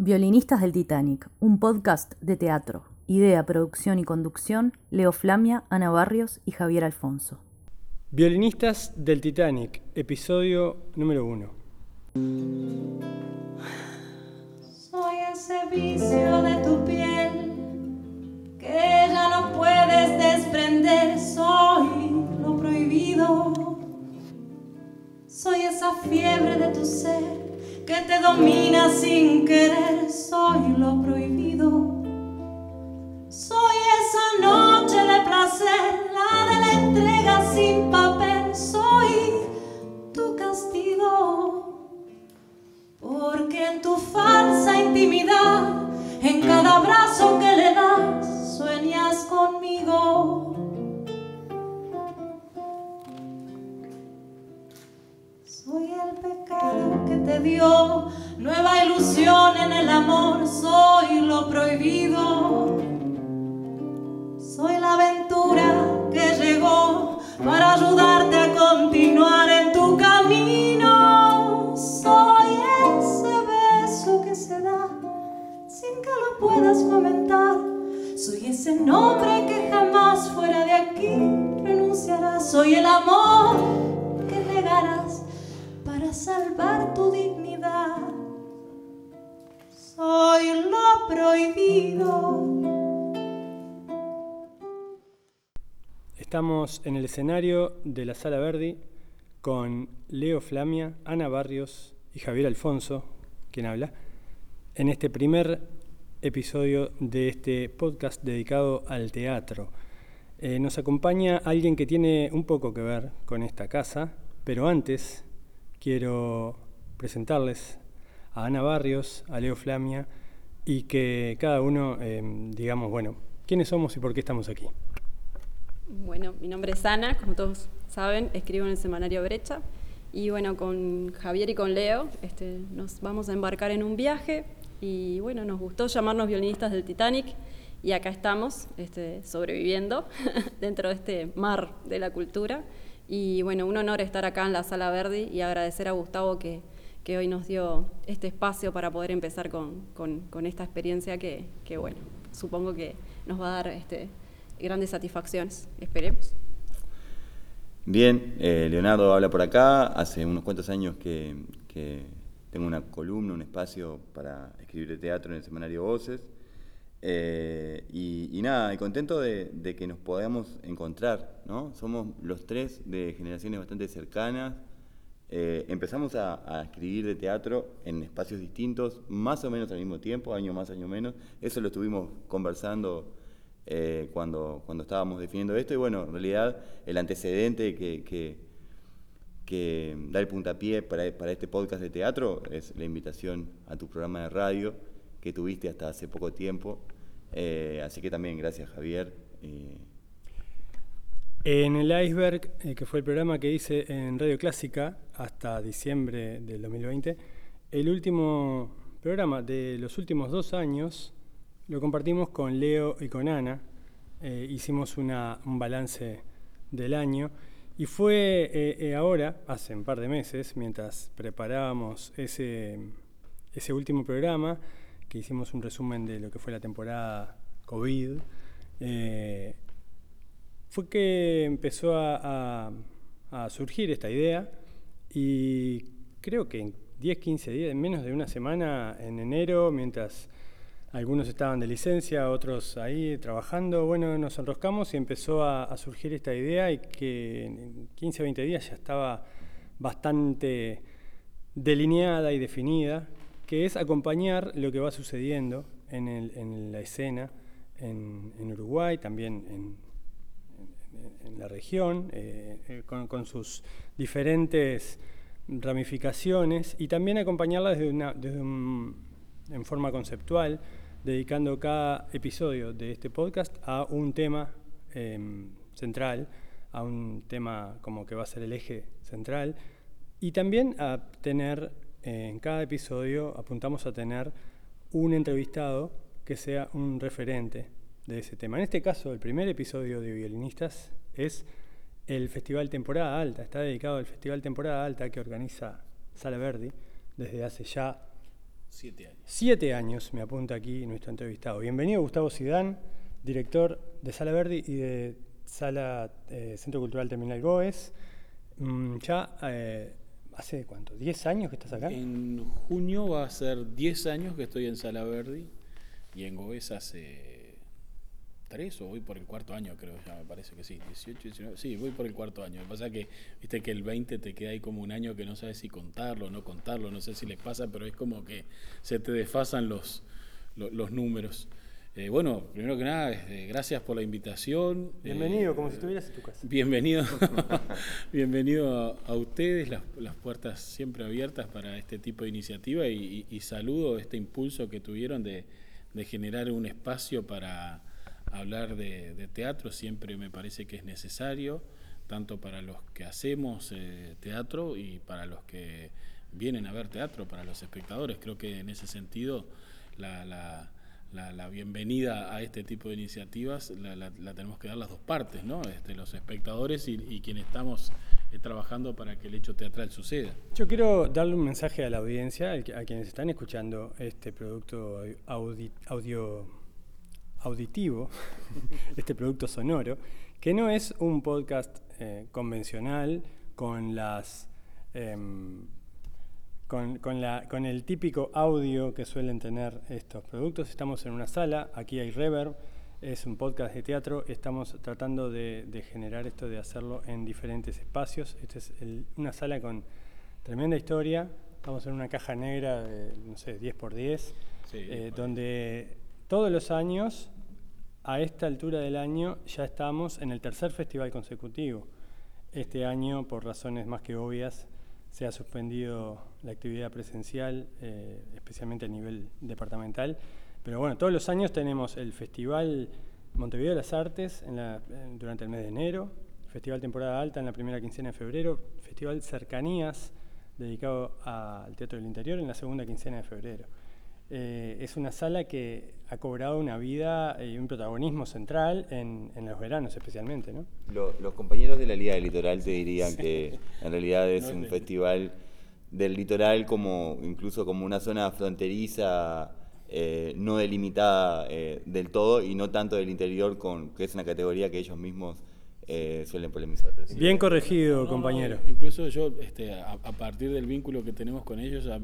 Violinistas del Titanic, un podcast de teatro. Idea, producción y conducción, Leo Flamia, Ana Barrios y Javier Alfonso. Violinistas del Titanic, episodio número uno. Soy ese vicio de tu piel que ya no puedes desprender. Soy lo prohibido. Soy esa fiebre de tu ser que te domina sin querer. Soy lo prohibido. Soy esa noche de placer, la de la entrega sin papel. Soy tu castigo. Porque en tu falsa intimidad, en cada abrazo que le das, sueñas conmigo. Soy el pecado que te dio nueva ilusión en el amor. Soy lo prohibido. Soy la aventura que llegó para ayudarte a continuar en tu camino. Soy ese beso que se da sin que lo puedas comentar. Soy ese nombre que jamás fuera de aquí renunciará. Soy el amor que negarás para salvar tu dignidad. Soy lo prohibido. Estamos en el escenario de la Sala Verdi con Leo Flamia, Ana Barrios y Javier Alfonso, quien habla, en este primer episodio de este podcast dedicado al teatro. Eh, nos acompaña alguien que tiene un poco que ver con esta casa, pero antes quiero presentarles a Ana Barrios, a Leo Flamia y que cada uno, eh, digamos, bueno, quiénes somos y por qué estamos aquí. Bueno, mi nombre es Ana, como todos saben, escribo en el semanario Brecha. Y bueno, con Javier y con Leo este, nos vamos a embarcar en un viaje. Y bueno, nos gustó llamarnos violinistas del Titanic. Y acá estamos, este, sobreviviendo dentro de este mar de la cultura. Y bueno, un honor estar acá en la Sala Verdi y agradecer a Gustavo que, que hoy nos dio este espacio para poder empezar con, con, esta experiencia que, que, bueno, supongo que nos va a dar este, grandes satisfacciones, esperemos. Bien, eh, Leonardo habla por acá, hace unos cuantos años que, que, tengo una columna, un espacio para escribir teatro en el semanario Voces, eh, y, nada, y contento de, que nos podamos encontrar, ¿no? Somos los tres de generaciones bastante cercanas, eh, empezamos a, escribir de teatro en espacios distintos, más o menos al mismo tiempo, año más, año menos, eso lo estuvimos conversando eh, cuando, cuando estábamos definiendo esto. Y bueno, en realidad el antecedente que, que, da el puntapié para, este podcast de teatro es la invitación a tu programa de radio que tuviste hasta hace poco tiempo. Eh, así que también gracias Javier. En el Iceberg, eh, que fue el programa que hice en Radio Clásica hasta diciembre del 2020, el último programa de los últimos dos años lo compartimos con Leo y con Ana. Eh, hicimos un balance del año y fue ahora, hace un par de meses, mientras preparábamos ese, ese último programa, que hicimos un resumen de lo que fue la temporada COVID, eh, fue que empezó a, surgir esta idea y creo que en 10, 15 días, en menos de una semana, en enero, mientras algunos estaban de licencia, otros ahí trabajando. Bueno, nos enroscamos y empezó a, a, surgir esta idea y que en 15 o 20 días ya estaba bastante delineada y definida, que es acompañar lo que va sucediendo en, el, en la escena en, en, Uruguay, también en, en la región, eh, con, con, sus diferentes ramificaciones, y también acompañarla desde, una, desde un en forma conceptual, dedicando cada episodio de este podcast a un tema eh, central, a un tema como que va a ser el eje central, y también a tener, eh, en cada episodio apuntamos a tener un entrevistado que sea un referente de ese tema. En este caso, el primer episodio de Violinistas es el Festival Temporada Alta, está dedicado al Festival Temporada Alta que organiza Sala Verdi desde hace ya siete años. Siete años, me apunta aquí nuestro entrevistado. Bienvenido Gustavo Sidán, director de Sala Verdi y de Sala eh, Centro Cultural Terminal Goes. Mm, ya eh, hace cuánto, ¿10 años que estás acá? En junio va a ser 10 años que estoy en Sala Verdi y en Goes hace tres o voy por el cuarto año, creo ya, me parece que sí, 18, 19, sí, voy por el cuarto año. Lo que pasa que, viste que el 20 te queda ahí como un año que no sabes si contarlo no contarlo, no sé si les pasa, pero es como que se te desfasan los, los, números. Eh, bueno, primero que nada, este, gracias por la invitación. Bienvenido, como si estuvieras en tu casa. Bienvenido, bienvenido a, ustedes, las, las, puertas siempre abiertas para este tipo de iniciativa y, y, saludo este impulso que tuvieron de, de generar un espacio para hablar de, teatro siempre me parece que es necesario, tanto para los que hacemos eh, teatro y para los que vienen a ver teatro, para los espectadores. Creo que en ese sentido la, la, bienvenida a este tipo de iniciativas la, tenemos que dar las dos partes, ¿no? Este, los espectadores y, quienes estamos eh, trabajando para que el hecho teatral suceda. Yo quiero darle un mensaje a la audiencia, a quienes están escuchando este producto audio auditivo, este producto sonoro, que no es un podcast eh, convencional con las em, con, con, la, con, el típico audio que suelen tener estos productos. Estamos en una sala, aquí hay reverb, es un podcast de teatro, estamos tratando de, generar esto, de hacerlo en diferentes espacios. Esta es una sala con tremenda historia, estamos en una caja negra de, no sé, 10 por 10, eh, donde todos los años, a esta altura del año, ya estamos en el tercer festival consecutivo. Este año, por razones más que obvias, se ha suspendido la actividad presencial, eh, especialmente a nivel departamental. Pero bueno, todos los años tenemos el Festival Montevideo de las Artes durante el mes de enero, Festival Temporada Alta en la primera quincena de febrero, Festival Cercanías dedicado al Teatro del Interior en la segunda quincena de febrero. Eh, es una sala que ha cobrado una vida y un protagonismo central en, los veranos especialmente. ¿no? los compañeros de la Liga del Litoral te dirían que en realidad es un festival del litoral como incluso como una zona fronteriza eh, no delimitada eh, del todo y no tanto del interior con que es una categoría que ellos mismos suelen polemizar. Bien corregido, compañero. incluso yo, este, a, partir del vínculo que tenemos con ellos, a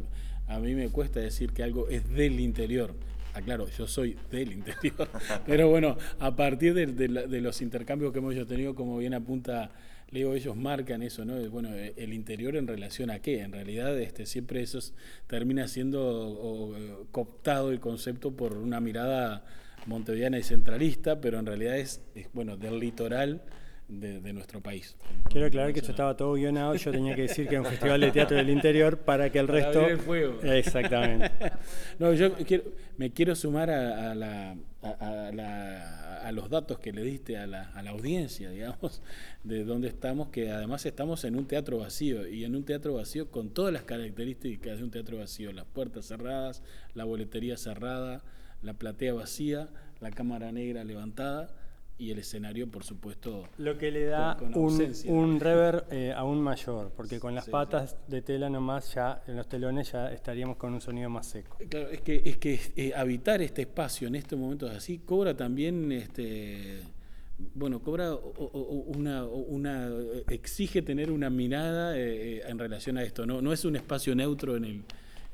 mí me cuesta decir que algo es del interior. Aclaro, yo soy del interior, pero bueno, a partir de, los intercambios que hemos tenido, como bien apunta Leo, ellos marcan eso, ¿no? Bueno, el interior en relación a qué? En realidad este, siempre eso termina siendo cooptado el concepto por una mirada montevideana y centralista, pero en realidad es, es bueno, del litoral de, nuestro país. Quiero aclarar que esto estaba todo guionado, yo tenía que decir que era un festival de teatro del interior para que el resto... El fuego. Exactamente. no, yo quiero, me quiero sumar a, la, a, los datos que le diste a la, a la audiencia, digamos, de dónde estamos, que además estamos en un teatro vacío, y en un teatro vacío con todas las características de un teatro vacío, las puertas cerradas, la boletería cerrada, la platea vacía, la cámara negra levantada y el escenario, por supuesto. Lo que le da un, un, rever eh, aún mayor, porque con las patas de tela nomás ya en los telones ya estaríamos con un sonido más seco. Eh, claro, es que, es que eh, habitar este espacio en estos momentos así cobra también este bueno, cobra una, una exige tener una mirada en relación a esto, no, no es un espacio neutro en el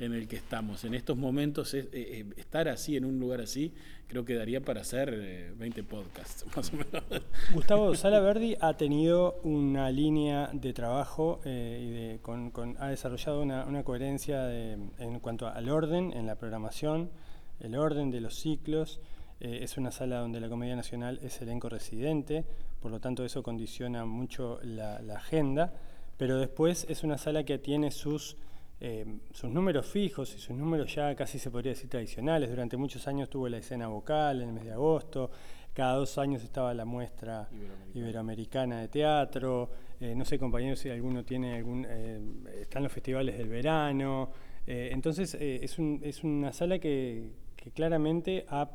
en el que estamos. En estos momentos, eh, eh, estar así, en un lugar así, creo que daría para hacer 20 eh, podcasts, más o menos. Gustavo Sala Verdi ha tenido una línea de trabajo y con, ha desarrollado una, coherencia en cuanto al orden en la programación, el orden de los ciclos. es una sala donde la Comedia Nacional es elenco residente, por lo tanto eso condiciona mucho la agenda, pero después es una sala que tiene sus eh, sus números fijos y sus números ya casi se podría decir tradicionales. Durante muchos años tuvo la escena vocal en el mes de agosto, cada dos años estaba la muestra iberoamericana, de teatro, eh, no sé compañeros si alguno tiene algún, eh, están los festivales del verano, entonces es, un, es, una sala que, claramente ha,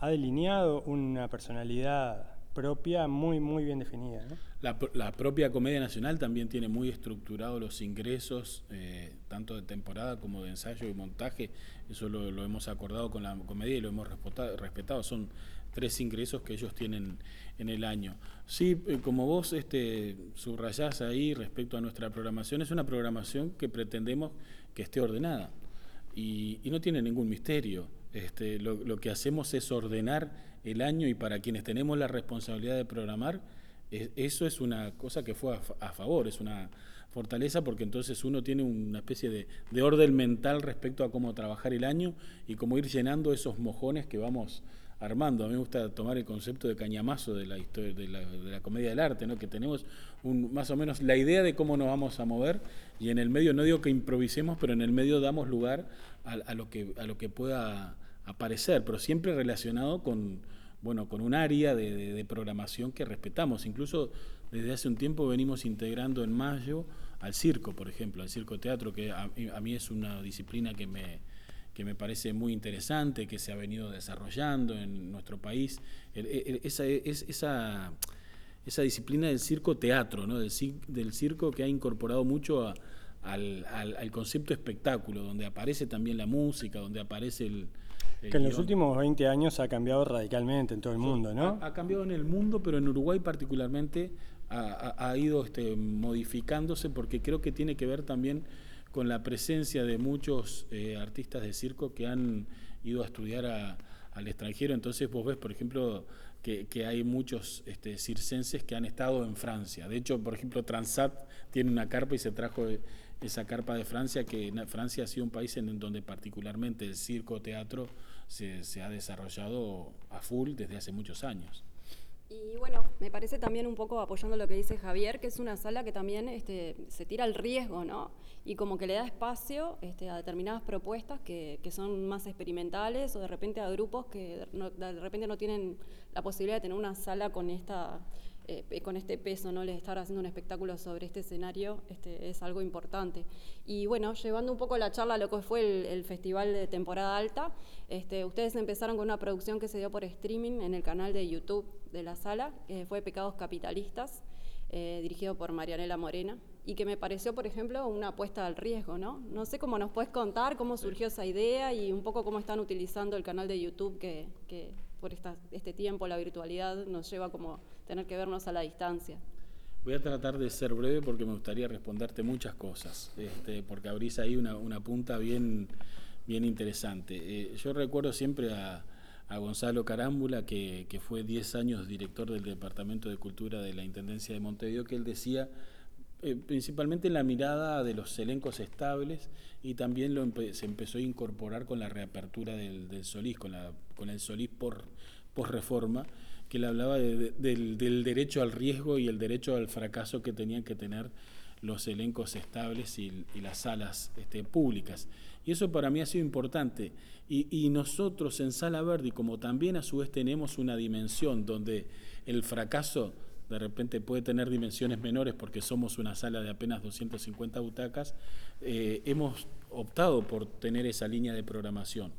ha, delineado una personalidad propia, muy, muy bien definida. La, propia Comedia Nacional también tiene muy estructurados los ingresos, eh, tanto de temporada como de ensayo y montaje. Eso lo, hemos acordado con la comedia y lo hemos respetado. Son tres ingresos que ellos tienen en el año. Sí, eh, como vos este, subrayás ahí respecto a nuestra programación, es una programación que pretendemos que esté ordenada y, no tiene ningún misterio. Este, lo, que hacemos es ordenar el año y para quienes tenemos la responsabilidad de programar, eso es una cosa que fue a, favor, es una fortaleza porque entonces uno tiene una especie de, de, orden mental respecto a cómo trabajar el año y cómo ir llenando esos mojones que vamos armando. A mí me gusta tomar el concepto de cañamazo de la historia de la, comedia del arte, ¿no? que tenemos un, más o menos la idea de cómo nos vamos a mover y en el medio, no digo que improvisemos, pero en el medio damos lugar a, lo, que, a lo que pueda aparecer, pero siempre relacionado con, bueno, con un área de, programación que respetamos. Incluso desde hace un tiempo venimos integrando en mayo al circo, por ejemplo, al circo teatro, que a mí es una disciplina que me que me parece muy interesante, que se ha venido desarrollando en nuestro país, esa, esa, disciplina del circo teatro, ¿no? del, circo que ha incorporado mucho al, al, concepto espectáculo, donde aparece también la música, donde aparece el... que en los últimos 20 años ha cambiado radicalmente en todo el mundo, ¿no? Ha, cambiado en el mundo, pero en Uruguay particularmente ha, ha ido este, modificándose porque creo que tiene que ver también con la presencia de muchos eh, artistas de circo que han ido a estudiar al extranjero. Entonces vos ves, por ejemplo, que, hay muchos este, circenses que han estado en Francia. De hecho, por ejemplo, Transat tiene una carpa y se trajo esa carpa de Francia, que Francia ha sido un país en donde particularmente el circo teatro se, ha desarrollado a full desde hace muchos años. Y bueno, me parece también un poco apoyando lo que dice Javier, que es una sala que también este, se tira al riesgo, ¿no? Y como que le da espacio este, a determinadas propuestas que, que, son más experimentales o de repente a grupos que de repente no tienen la posibilidad de tener una sala con esta eh, con este peso, ¿no? Les estar haciendo un espectáculo sobre este escenario este, es algo importante. Y bueno, llevando un poco la charla a lo que fue el, festival de temporada alta, este, ustedes empezaron con una producción que se dio por streaming en el canal de YouTube de la sala, que fue Pecados Capitalistas, eh, dirigido por Marianela Morena, y que me pareció, por ejemplo, una apuesta al riesgo, ¿no? No sé cómo nos puedes contar cómo surgió esa idea y un poco cómo están utilizando el canal de YouTube que, que por este tiempo, la virtualidad, nos lleva como tener que vernos a la distancia. Voy a tratar de ser breve porque me gustaría responderte muchas cosas, este, porque abrís ahí una, punta bien, bien interesante. Eh, yo recuerdo siempre a, Gonzalo Carámbula, que, fue 10 años director del Departamento de Cultura de la Intendencia de Montevideo, que él decía eh, principalmente en la mirada de los elencos estables y también lo se empezó a incorporar con la reapertura del Solís, con, la, con el Solís por, por reforma, que le hablaba del, derecho al riesgo y el derecho al fracaso que tenían que tener los elencos estables y, las salas este, públicas. Y eso para mí ha sido importante. Y, y, nosotros en Sala Verde, como también a su vez tenemos una dimensión donde el fracaso de repente puede tener dimensiones menores porque somos una sala de apenas 250 butacas, eh, hemos optado por tener esa línea de programación,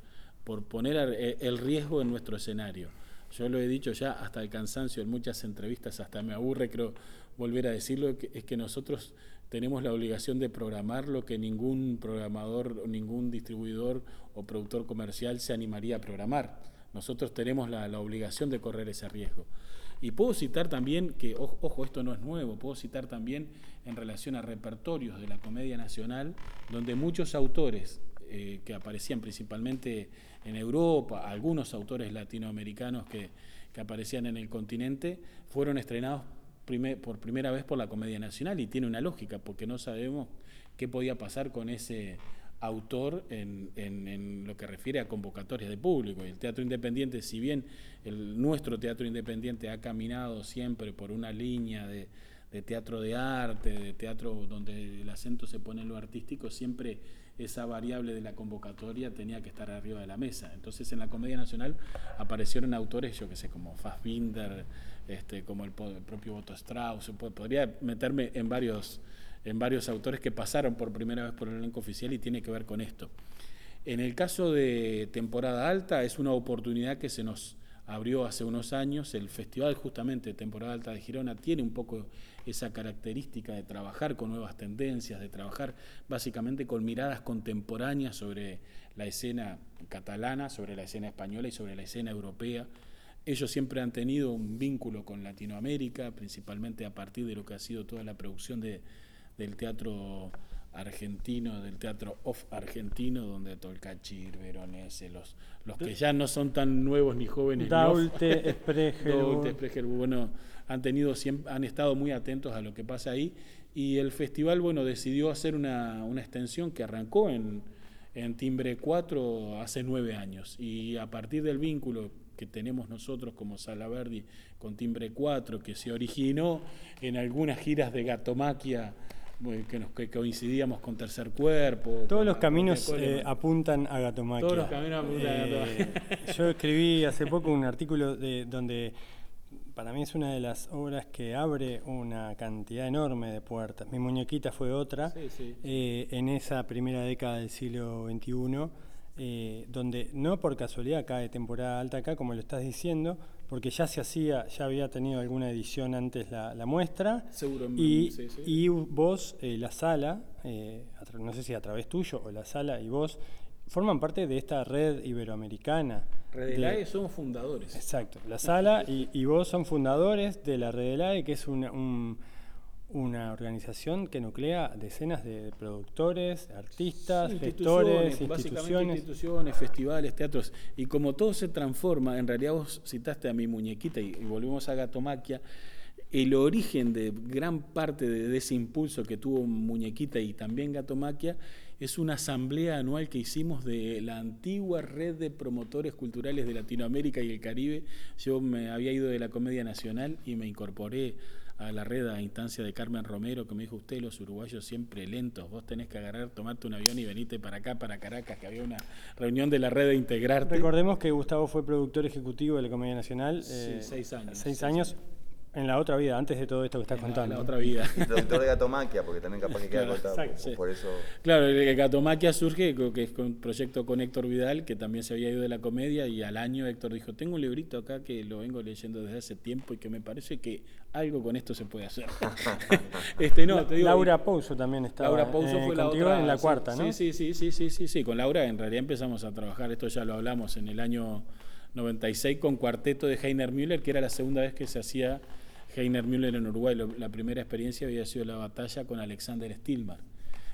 por poner eh, el riesgo en nuestro escenario. Yo lo he dicho ya hasta el cansancio en muchas entrevistas, hasta me aburre creo volver a decirlo, es que nosotros tenemos la obligación de programar lo que ningún programador, ningún distribuidor o productor comercial se animaría a programar. Nosotros tenemos la obligación de correr ese riesgo. Y puedo citar también, que ojo, esto no es nuevo, puedo citar también en relación a repertorios de la Comedia Nacional, donde muchos autores eh, que aparecían principalmente en Europa, algunos autores latinoamericanos que, que aparecían en el continente, fueron estrenados por primera vez por la Comedia Nacional y tiene una lógica, porque no sabemos qué podía pasar con ese autor en, en, lo que refiere a convocatorias de público. Y el teatro independiente, si bien el, nuestro teatro independiente ha caminado siempre por una línea de, de, teatro de arte, de teatro donde el acento se pone en lo artístico, siempre esa variable de la convocatoria tenía que estar arriba de la mesa. Entonces en la Comedia Nacional aparecieron autores, yo que sé, como Fassbinder, este, como el, propio Otto Strauss, podría meterme en varios en varios autores que pasaron por primera vez por el elenco oficial y tiene que ver con esto. En el caso de temporada alta es una oportunidad que se nos abrió hace unos años. El festival justamente Temporada Alta de Girona tiene un poco esa característica de trabajar con nuevas tendencias, de trabajar básicamente con miradas contemporáneas sobre la escena catalana, sobre la escena española y sobre la escena europea. Ellos siempre han tenido un vínculo con Latinoamérica, principalmente a partir de lo que ha sido toda la producción de, del teatro argentino, del teatro off argentino, donde Tolcachir, Veronese, los, los que ya no son tan nuevos ni jóvenes. Daulte, Sprecher. Daulte, bueno, han tenido han estado muy atentos a lo que pasa ahí. Y el festival, bueno, decidió hacer una, una extensión que arrancó en, en Timbre 4 hace nueve años. Y a partir del vínculo que tenemos nosotros como Sala Verdi con Timbre 4, que se originó en algunas giras de Gatomaquia que, nos, que coincidíamos con Tercer Cuerpo. Todos los caminos eh, apuntan a Gatomaquia. Todos los caminos apuntan a Gatomaquia. Eh, yo escribí hace poco un artículo de, donde para mí es una de las obras que abre una cantidad enorme de puertas. Mi muñequita fue otra eh, en esa primera década del siglo XXI. Eh, donde no por casualidad cae temporada alta acá, como lo estás diciendo, porque ya se hacía, ya había tenido alguna edición antes la, muestra. Seguro. Y, y vos, eh, la sala, eh, no sé si a través tuyo o la sala y vos, forman parte de esta red iberoamericana. Red del AE somos fundadores. Exacto. La sala y, y, vos son fundadores de la Red del AE, que es un una organización que nuclea decenas de productores, artistas, gestores, instituciones. instituciones, festivales, teatros. Y como todo se transforma, en realidad vos citaste a mi muñequita y, volvemos a Gatomaquia, el origen de gran parte de, ese impulso que tuvo Muñequita y también Gatomaquia es una asamblea anual que hicimos de la antigua red de promotores culturales de Latinoamérica y el Caribe. Yo me había ido de la Comedia Nacional y me incorporé a la red a instancia de Carmen Romero, que me dijo usted, los uruguayos siempre lentos, vos tenés que agarrar, tomarte un avión y venite para acá, para Caracas, que había una reunión de la red de Integrarte. Recordemos que Gustavo fue productor ejecutivo de la Comedia Nacional. Sí, eh, seis años. Seis, años. En la otra vida, antes de todo esto que estás contando. En la otra vida. Productor de Gatomaquia, porque también capaz que queda claro, por, por, eso. Claro, el Gatomaquia surge, que es un proyecto con Héctor Vidal, que también se había ido de la comedia, y al año Héctor dijo, tengo un librito acá que lo vengo leyendo desde hace tiempo y que me parece que algo con esto se puede hacer. este, no, te digo, Laura Pouso también estaba Laura Pouso eh, fue la otra, en la cuarta, ¿no? Sí, sí, sí, sí, sí, sí, con Laura en realidad empezamos a trabajar, esto ya lo hablamos en el año 96 con cuarteto de Heiner Müller, que era la segunda vez que se hacía Heiner Müller en Uruguay. La primera experiencia había sido la batalla con Alexander Stilmar.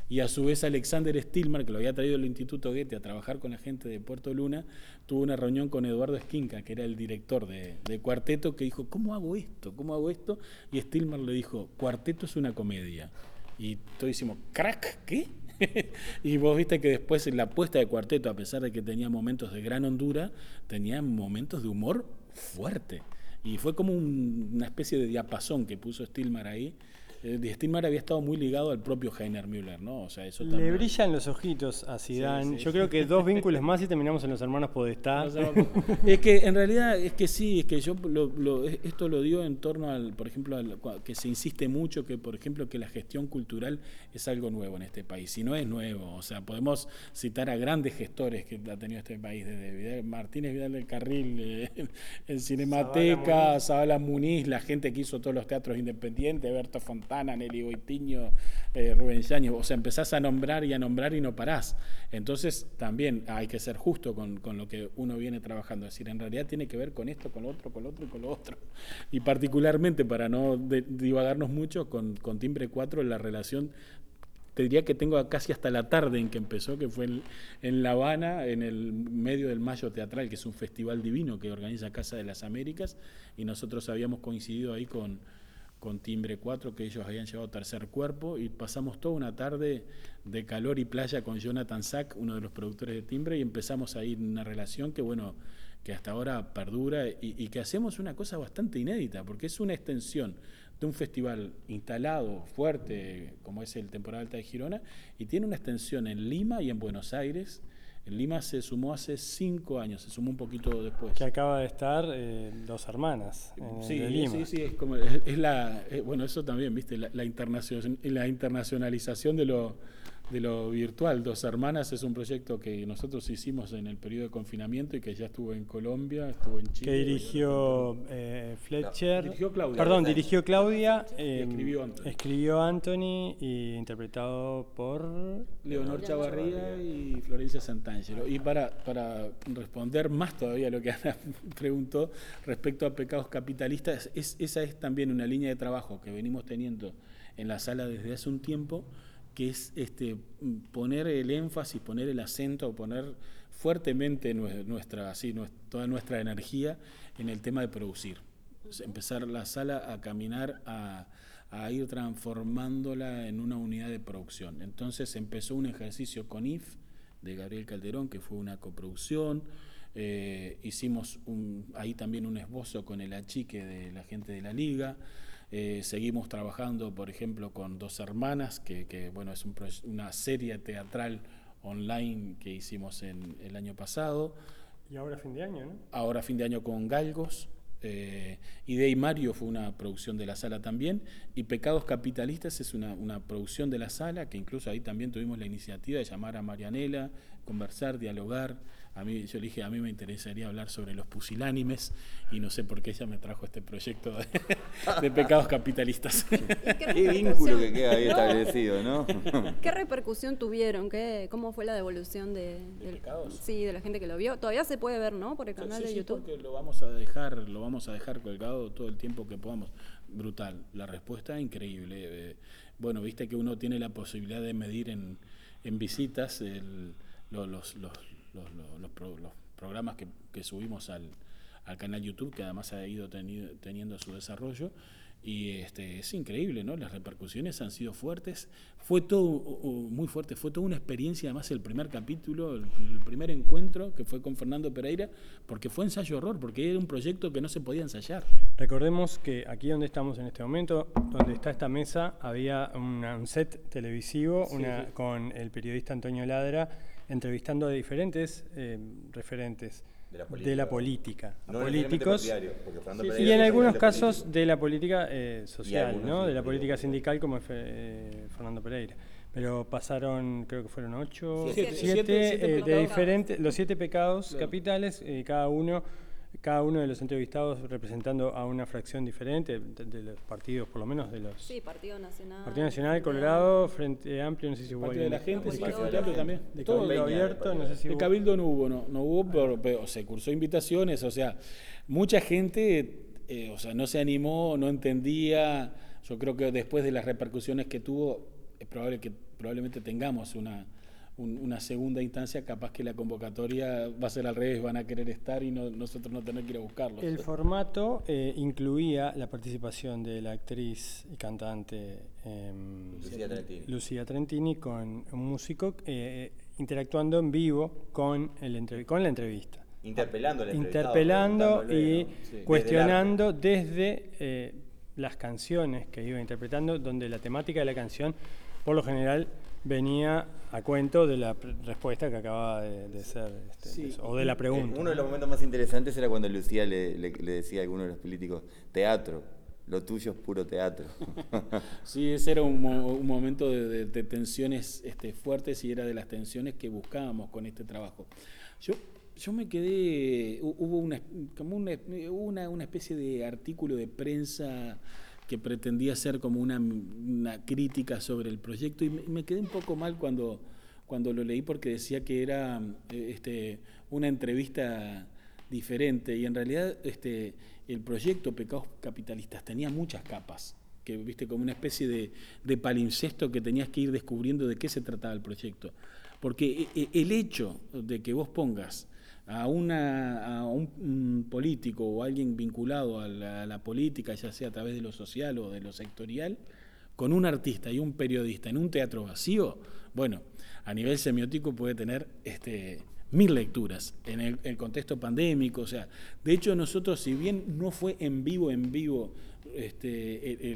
Y a su vez Alexander Stilmar, que lo había traído el Instituto Goethe a trabajar con la gente de Puerto Luna, tuvo una reunión con Eduardo Esquinca, que era el director de, Cuarteto, que dijo, ¿cómo hago esto? ¿Cómo hago esto? Y Stilmar le dijo, Cuarteto es una comedia. Y todos decimos, ¿crack? ¿Qué? y vos viste que después en la puesta de cuarteto, a pesar de que tenía momentos de gran hondura, tenía momentos de humor fuerte. Y fue como una especie de diapasón que puso Stilmar ahí, eh, Stilmar había estado muy ligado al propio Heiner Müller, ¿no? O sea, eso Le brillan los ojitos a Zidane. Yo creo que dos vínculos más y terminamos en los hermanos Podestá. es que en realidad es que sí, es que yo lo, esto lo dio en torno al, por ejemplo, que se insiste mucho que, por ejemplo, que la gestión cultural es algo nuevo en este país. Y no es nuevo, o sea, podemos citar a grandes gestores que ha tenido este país, desde Martínez Vidal del Carril, eh, en Cinemateca, Zabala Muniz, la gente que hizo todos los teatros independientes, Berto Fontana Fontana, Nelly Boitiño, eh, Rubén Yáñez, o sea, empezás a nombrar y a nombrar y no parás. Entonces, también hay que ser justo con, lo que uno viene trabajando, es decir, en realidad tiene que ver con esto, con lo otro, con lo otro y con lo otro. Y particularmente, para no divagarnos mucho, con, con Timbre 4 la relación te diría que tengo casi hasta la tarde en que empezó, que fue en, La Habana, en el medio del Mayo Teatral, que es un festival divino que organiza Casa de las Américas, y nosotros habíamos coincidido ahí con, con Timbre 4, que ellos habían llevado tercer cuerpo, y pasamos toda una tarde de calor y playa con Jonathan Sack, uno de los productores de Timbre, y empezamos ahí una relación que, bueno, que hasta ahora perdura y, que hacemos una cosa bastante inédita, porque es una extensión de un festival instalado, fuerte, como es el Temporal Alta de Girona, y tiene una extensión en Lima y en Buenos Aires, en Lima se sumó hace cinco años, se sumó un poquito después. Que acaba de estar eh, dos hermanas en sí, Lima. Sí, sí, es como, es, la, bueno, eso también, viste, la, la, internacionalización de lo, de lo virtual. Dos Hermanas es un proyecto que nosotros hicimos en el periodo de confinamiento y que ya estuvo en Colombia, estuvo en Chile. Que dirigió eh, Fletcher. Dirigió Claudia. Perdón, dirigió Claudia. Eh, escribió Anthony. escribió Anthony y interpretado por. Leonor Chavarría y Florencia Santangelo. Y para, para responder más todavía a lo que Ana preguntó respecto a pecados capitalistas, es, esa es también una línea de trabajo que venimos teniendo en la sala desde hace un tiempo, que es este, poner el énfasis, poner el acento, poner fuertemente nue- nuestra, así, toda nuestra energía en el tema de producir. Empezar la sala a caminar, a, ir transformándola en una unidad de producción. Entonces empezó un ejercicio con IF de Gabriel Calderón, que fue una coproducción. Eh, hicimos ahí también un esbozo con el achique de la gente de la liga. Eh, seguimos trabajando, por ejemplo, con Dos Hermanas, que, que, bueno, es un una serie teatral online que hicimos en, el año pasado. Y ahora fin de año, ¿no? Ahora fin de año con Galgos. Eh, Idea y Mario fue una producción de la sala también. Y Pecados Capitalistas es una, una producción de la sala, que incluso ahí también tuvimos la iniciativa de llamar a Marianela, conversar, dialogar. A mí, yo le dije, a mí me interesaría hablar sobre los pusilánimes y no sé por qué ella me trajo este proyecto de, de Pecados Capitalistas. ¿Y qué, vínculo que queda ahí establecido, ¿no? ¿Qué repercusión tuvieron? ¿Qué, ¿Cómo fue la devolución de, del- Pecados? sí, de la gente que lo vio? Todavía se puede ver, ¿no? Por el canal Sí, de sí, YouTube. porque lo vamos a dejar, lo vamos a dejar colgado todo el tiempo que podamos. Brutal. La respuesta increíble. Eh, bueno, viste que uno tiene la posibilidad de medir en, en visitas el- lo- los, los, los, los- los pro- los programas que, que subimos al, al canal YouTube, que además ha ido tenido- teniendo su desarrollo. Y este, es increíble, ¿no? Las repercusiones han sido fuertes. Fue todo muy fuerte, fue toda una experiencia, además el primer capítulo, el, el primer encuentro que fue con Fernando Pereira, porque fue ensayo horror, porque era un proyecto que no se podía ensayar. Recordemos que aquí donde estamos en este momento, donde está esta mesa, había una- un set televisivo Sí, una- sí. con el periodista Antonio Ladra entrevistando a diferentes eh, referentes De la de la política. a políticos Sí, sí. Y en algunos casos político. de la política eh, social, algunos ¿no? de la política sindical como eh, Fernando Pereira. Pero pasaron, creo que fueron ocho, Siete. siete, Siete- siete eh, de diferentes, los siete pecados Claro. capitales, eh, cada uno cada uno de los entrevistados representando a una fracción diferente de, de los partidos, por lo menos de los Sí, Partido Nacional. Partido Nacional, Colorado, Frente Amplio, no sé si hubo Partido de la gente, sí, Frente de Amplio también. de Todo. Cabildo Abierto, no sé si De hubo. Cabildo no hubo, no, no hubo, pero, pero se cursó invitaciones, o sea, mucha gente, eh, o sea, no se animó, no entendía. Yo creo que después de las repercusiones que tuvo, es probable que probablemente tengamos una, un- una segunda instancia, capaz que la convocatoria va a ser al revés, van a querer estar y no- nosotros no tener que ir a buscarlos. El formato eh, incluía la participación de la actriz y cantante em, Lucía Trentini. Lucía Trentini con un músico eh, interactuando en vivo con, el entrev- con la entrevista. Interpelando al entrevistado, interpelando y. Desde cuestionando desde, eh, las canciones que iba interpretando, donde la temática de la canción, por lo general, venía a cuento de la respuesta que acababa de, de ser, este, Sí. eso, o de la Eh, pregunta. Uno de los momentos más interesantes era cuando Lucía le, le- le decía a alguno de los políticos, teatro, lo tuyo es puro teatro. Sí, ese era un, mo- un momento de, de- de tensiones este, fuertes y era de las tensiones que buscábamos con este trabajo. Yo, yo me quedé, hu- hubo una, como una, hubo una, una especie de artículo de prensa que pretendía ser como una, crítica sobre el proyecto y me, quedé un poco mal cuando, cuando lo leí porque decía que era eh, este, una entrevista diferente y en realidad este, el proyecto Pecados Capitalistas tenía muchas capas, que viste como una especie de, de que tenías que ir descubriendo de qué se trataba el proyecto. Porque e- e- el hecho de que vos pongas a, una, un, político o alguien vinculado a la, política, ya sea a través de lo social o de lo sectorial, con un artista y un periodista en un teatro vacío, bueno, a nivel semiótico puede tener este, mil lecturas en el, contexto pandémico. O sea, de hecho nosotros, si bien no fue en vivo, en vivo, este,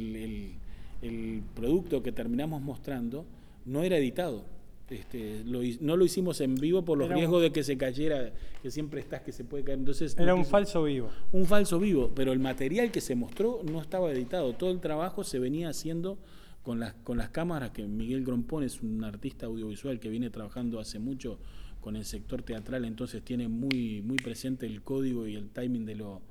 el producto que terminamos mostrando, no era editado. Este, lo no lo hicimos en vivo por los Era un- riesgos de que se cayera, que siempre estás que se puede caer. Entonces, Era un falso vivo. un falso vivo, pero el material que se mostró no estaba editado, todo el trabajo se venía haciendo con las, con las cámaras, que Miguel Grompón es un artista audiovisual que viene trabajando hace mucho con el sector teatral, entonces tiene muy, muy presente el código y el timing de lo,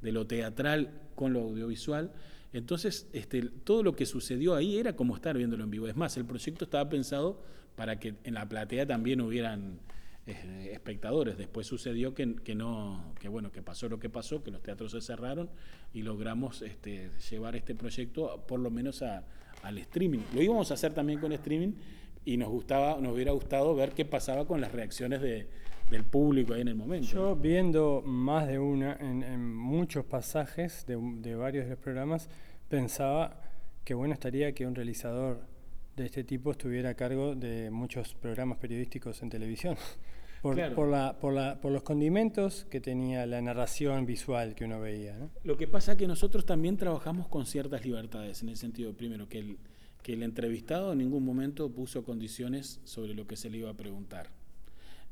de lo teatral con lo audiovisual. Entonces, este, todo lo que sucedió ahí era como estar viéndolo en vivo. Es más, el proyecto estaba pensado para que en la platea también hubieran eh, espectadores. Después sucedió que, no, que bueno, que pasó lo que pasó, que los teatros se cerraron y logramos este, llevar este proyecto por lo menos al streaming. Lo íbamos a hacer también con streaming y nos gustaba, nos hubiera gustado ver qué pasaba con las reacciones de, del público ahí en el momento. Yo viendo más de una, en, muchos pasajes de, de, varios de los programas, pensaba que bueno estaría que un realizador de este tipo estuviera a cargo de muchos programas periodísticos en televisión. Por, por, la, por, la, por, los condimentos que tenía la narración visual que uno veía. ¿no? Lo que pasa es que nosotros también trabajamos con ciertas libertades, en el sentido, primero, que el, que el entrevistado en ningún momento puso condiciones sobre lo que se le iba a preguntar.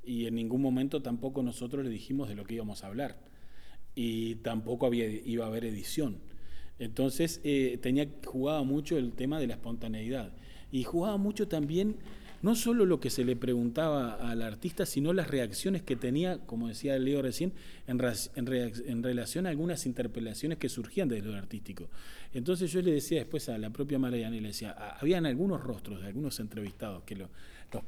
Y en ningún momento tampoco nosotros le dijimos de lo que íbamos a hablar. Y tampoco había, iba a haber edición. Entonces eh, tenía, jugaba mucho el tema de la espontaneidad. Y jugaba mucho también no solo lo que se le preguntaba al artista, sino las reacciones que tenía, como decía Leo recién, en, en, relación a algunas interpelaciones que surgían desde lo artístico. Entonces yo le decía después a la propia Mariana, y le decía, ah, habían algunos rostros de algunos entrevistados que los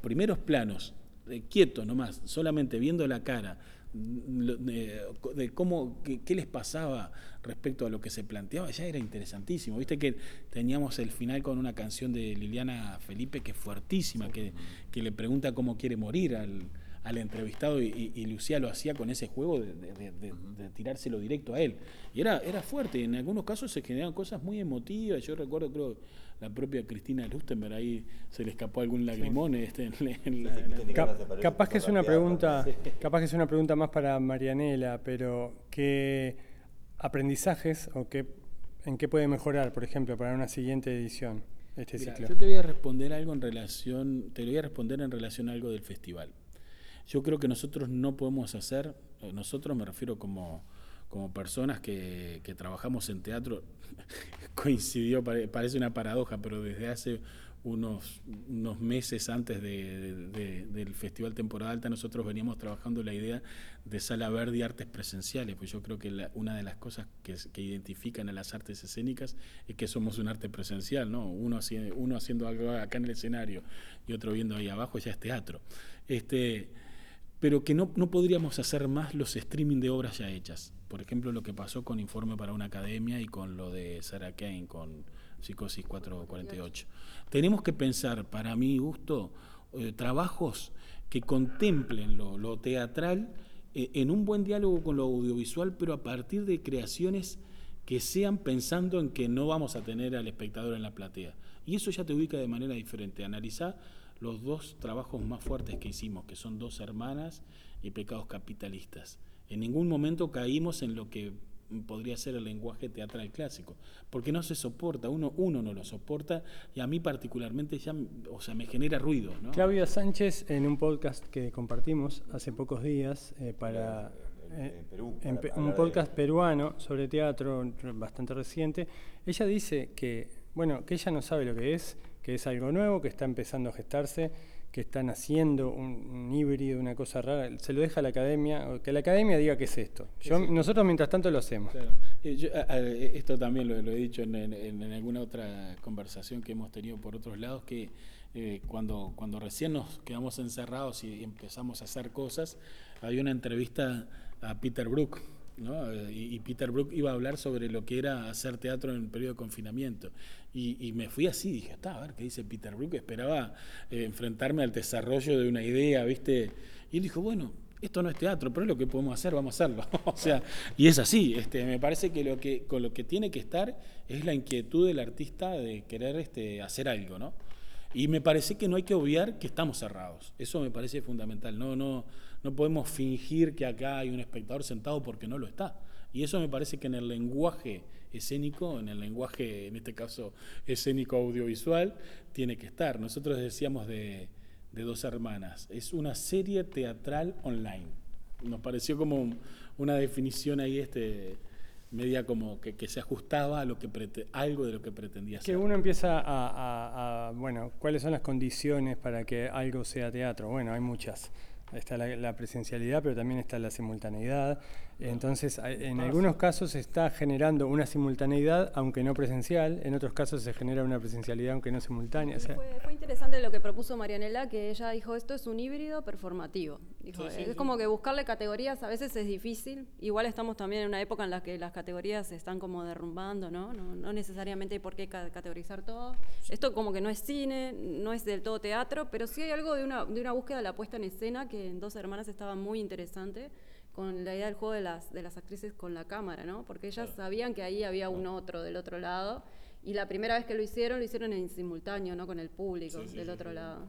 primeros planos, eh, quietos nomás, solamente viendo la cara, de, cómo, qué, les pasaba respecto a lo que se planteaba, ya era interesantísimo. Viste que teníamos el final con una canción de Liliana Felipe que es fuertísima, que, que le pregunta cómo quiere morir al, al entrevistado y, Lucía lo hacía con ese juego de, tirárselo directo a él. Y era, era fuerte, en algunos casos se generaban cosas muy emotivas. Yo recuerdo, creo, la propia Cristina Lustenberg ahí se le escapó algún lagrimón. Este, capaz que es una pregunta, capaz que es una pregunta más para Marianela, pero ¿qué aprendizajes o qué, en qué puede mejorar, por ejemplo, para una siguiente edición? Este ciclo. Yo te voy a responder algo en relación, te lo voy a responder en relación a algo del festival. Yo creo que nosotros no podemos hacer, nosotros me refiero como, como personas que, que trabajamos en teatro, coincidió, parece una paradoja, pero desde hace unos, unos meses antes de, del Festival Temporada Alta nosotros veníamos trabajando la idea de Sala Verde y artes presenciales, pues yo creo que una de las cosas que, que, identifican a las artes escénicas es que somos un arte presencial, ¿no? Uno, haciendo, uno haciendo algo acá en el escenario y otro viendo ahí abajo ya es teatro. Este, pero que no, no podríamos hacer más los streaming de obras ya hechas. Por ejemplo, lo que pasó con Informe para una Academia y con lo de Sarah Kane, con Psicosis 448. Tenemos que pensar, para mi gusto, eh, trabajos que contemplen lo, teatral eh, en un buen diálogo con lo audiovisual, pero a partir de creaciones que sean pensando en que no vamos a tener al espectador en la platea. Y eso ya te ubica de manera diferente. Analizar los dos trabajos más fuertes que hicimos, que son Dos Hermanas y Pecados Capitalistas. En ningún momento caímos en lo que podría ser el lenguaje teatral clásico, porque no se soporta, uno, uno no lo soporta y a mí particularmente ya, o sea, me genera ruido. ¿no? Claudia Sánchez, en un podcast que compartimos hace pocos días eh, para, eh, un podcast peruano sobre teatro bastante reciente, ella dice que, bueno, que ella no sabe lo que es, que es algo nuevo, que está empezando a gestarse, que están haciendo un, híbrido, una cosa rara, se lo deja a la academia, que la academia diga qué es esto. Yo, nosotros mientras tanto lo hacemos. esto también lo, he dicho en, alguna otra conversación que hemos tenido por otros lados, que eh, cuando, cuando recién nos quedamos encerrados y empezamos a hacer cosas, había una entrevista a Peter Brook, y, Peter Brook iba a hablar sobre lo que era hacer teatro en el periodo de confinamiento. Y, me fui así, dije, está, a ver qué dice Peter Brook. Esperaba eh, enfrentarme al desarrollo de una idea, ¿viste? Y él dijo, bueno, esto no es teatro, pero es lo que podemos hacer, vamos a hacerlo. o sea, y es así, este, me parece que lo que con lo que tiene que estar es la inquietud del artista de querer este, hacer algo, ¿no? Y me parece que no hay que obviar que estamos cerrados. Eso me parece fundamental. No, no, no podemos fingir que acá hay un espectador sentado porque no lo está. Y eso me parece que en el lenguaje escénico, en el lenguaje, en este caso, escénico audiovisual, tiene que estar. Nosotros decíamos de, Dos Hermanas, es una serie teatral online. Nos pareció como una definición ahí este, media como que, se ajustaba a lo que algo de lo que pretendía ser. Que uno empieza a, a, bueno, ¿cuáles son las condiciones para que algo sea teatro? Bueno, hay muchas está la, presencialidad, pero también está la simultaneidad. Entonces, en algunos casos se está generando una simultaneidad, aunque no presencial, en otros casos se genera una presencialidad, aunque no simultánea. fue, interesante lo que propuso Marianela, que ella dijo, esto es un híbrido performativo. es como que buscarle categorías a veces es difícil. Igual estamos también en una época en la que las categorías se están como derrumbando, ¿no? No, necesariamente hay por qué categorizar todo. Esto como que no es cine, no es del todo teatro, pero sí hay algo de una, de una búsqueda de la puesta en escena que en Dos Hermanas estaba muy interesante con la idea del juego de las, de las actrices con la cámara, ¿no? Porque ellas sabían que ahí había un otro del otro lado y la primera vez que lo hicieron, lo hicieron en simultáneo, ¿no? Con el público del otro lado.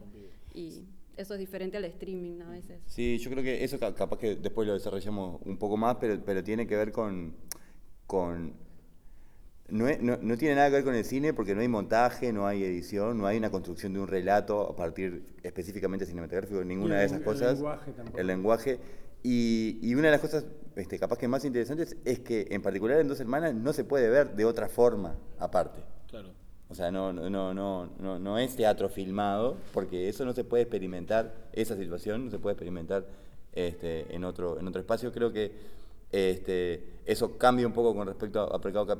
Y eso es diferente al streaming a veces. Sí, yo creo que eso capaz que después lo desarrollamos un poco más, pero, pero tiene que ver con... con no, no, tiene nada que ver con el cine porque no hay montaje, no hay edición, no hay una construcción de un relato a partir específicamente cinematográfico, ninguna de esas cosas. El lenguaje tampoco. El lenguaje. Y, una de las cosas este, capaz que más interesantes es que en particular en Dos Hermanas no se puede ver de otra forma aparte. Claro. O sea, no, no, no, no, no es teatro filmado, porque eso no se puede experimentar, esa situación no se puede experimentar este, en, otro, en otro espacio. Creo que este, eso cambia un poco con respecto a, mercados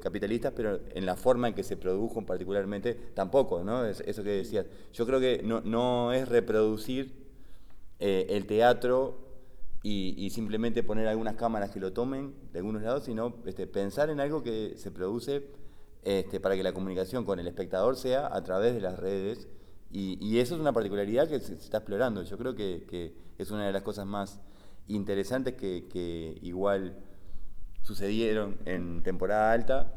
capitalistas, pero en la forma en que se produjo particularmente tampoco, ¿no? Es, eso que decías. Yo creo que no, no es reproducir eh, el teatro y, simplemente poner algunas cámaras que lo tomen de algunos lados, sino este, pensar en algo que se produce este, para que la comunicación con el espectador sea a través de las redes. Y, eso es una particularidad que se, está explorando. Yo creo que, es una de las cosas más interesantes que, igual sucedieron en temporada alta.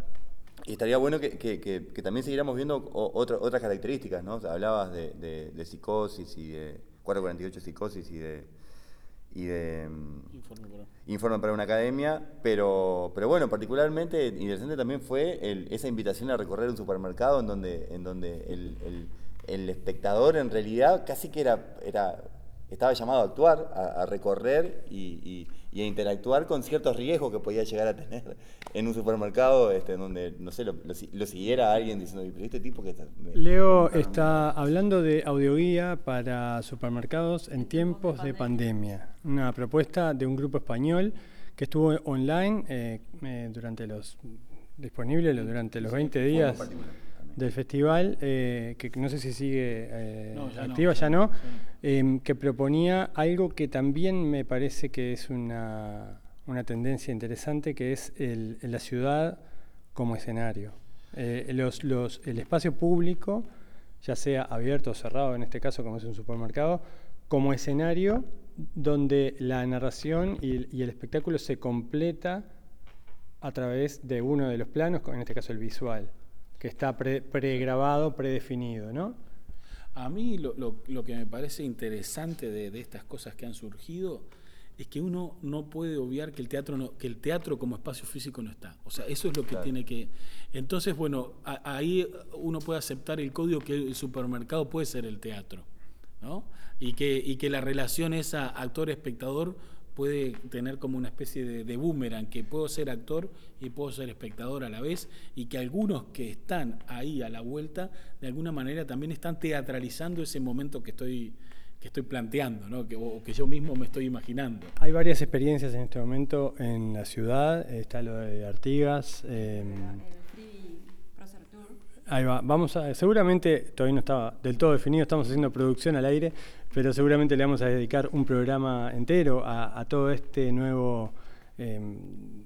Y estaría bueno que, también siguiéramos viendo otras características, ¿no? hablabas de, de, psicosis y de 448 psicosis y de y de Informe para, una academia, pero, pero bueno, particularmente interesante también fue esa invitación a recorrer un supermercado en donde, en donde el, el, espectador en realidad casi que era, era estaba llamado a actuar, a, recorrer y, a interactuar con ciertos riesgos que podía llegar a tener en un supermercado este, donde, no sé, lo, siguiera alguien diciendo, pero este tipo que está... Leo está hablando de audioguía para supermercados en tiempos de pandemia, una propuesta de un grupo español que estuvo online eh, eh, durante los disponible durante los 20 días del festival, eh, que no sé si sigue eh, activa, ya no, em, que proponía algo que también me parece que es una, tendencia interesante, que es el, la ciudad como escenario. Eh, los, los, el espacio público, ya sea abierto o cerrado, en este caso como es un supermercado, como escenario donde la narración y, y el espectáculo se completa a través de uno de los planos, en este caso el visual que está pregrabado, predefinido, ¿no? A mí lo, que me parece interesante de, estas cosas que han surgido es que uno no puede obviar que el teatro no, que el teatro como espacio físico no está. O sea, eso es lo que tiene que. Entonces, bueno, ahí uno puede aceptar el código que el supermercado puede ser el teatro, ¿no? Y que, y que la relación esa actor-espectador puede tener como una especie de, boomerang, que puedo ser actor y puedo ser espectador a la vez, y que algunos que están ahí a la vuelta, de alguna manera también están teatralizando ese momento que estoy que estoy planteando, ¿no? que, o que yo mismo me estoy imaginando. Hay varias experiencias en este momento en la ciudad, está lo de Artigas. Eh, Ahí va, vamos a, seguramente todavía no estaba del todo definido, estamos haciendo producción al aire, pero seguramente le vamos a dedicar un programa entero a, todo este nuevo em,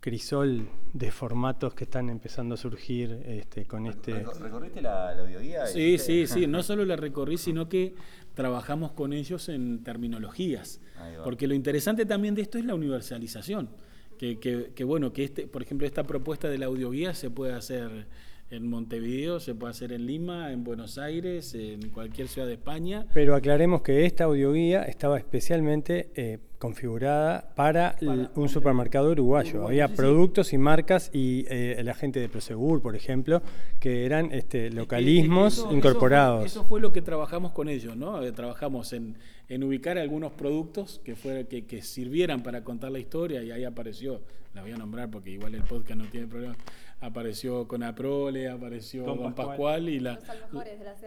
crisol de formatos que están empezando a surgir este, con este... ¿Recorriste la, audioguía? Sí, sí, sí, no solo la recorrí, sino que trabajamos con ellos en terminologías, porque lo interesante también de esto es la universalización, que, que, bueno, que este, por ejemplo esta propuesta de la audioguía se puede hacer en Montevideo, se puede hacer en Lima, en Buenos Aires, en cualquier ciudad de España. Pero aclaremos que esta audioguía estaba especialmente eh, configurada para, un supermercado uruguayo. Había productos y marcas y eh, el agente de Prosegur, por ejemplo, que eran este, localismos incorporados. Eso fue, lo que trabajamos con ellos, ¿no? Eh, trabajamos en, ubicar algunos productos que, fuera, que, que, sirvieran para contar la historia y ahí apareció, la voy a nombrar porque igual el podcast no tiene problema, apareció con Aprole, apareció Don, Pascual. y la,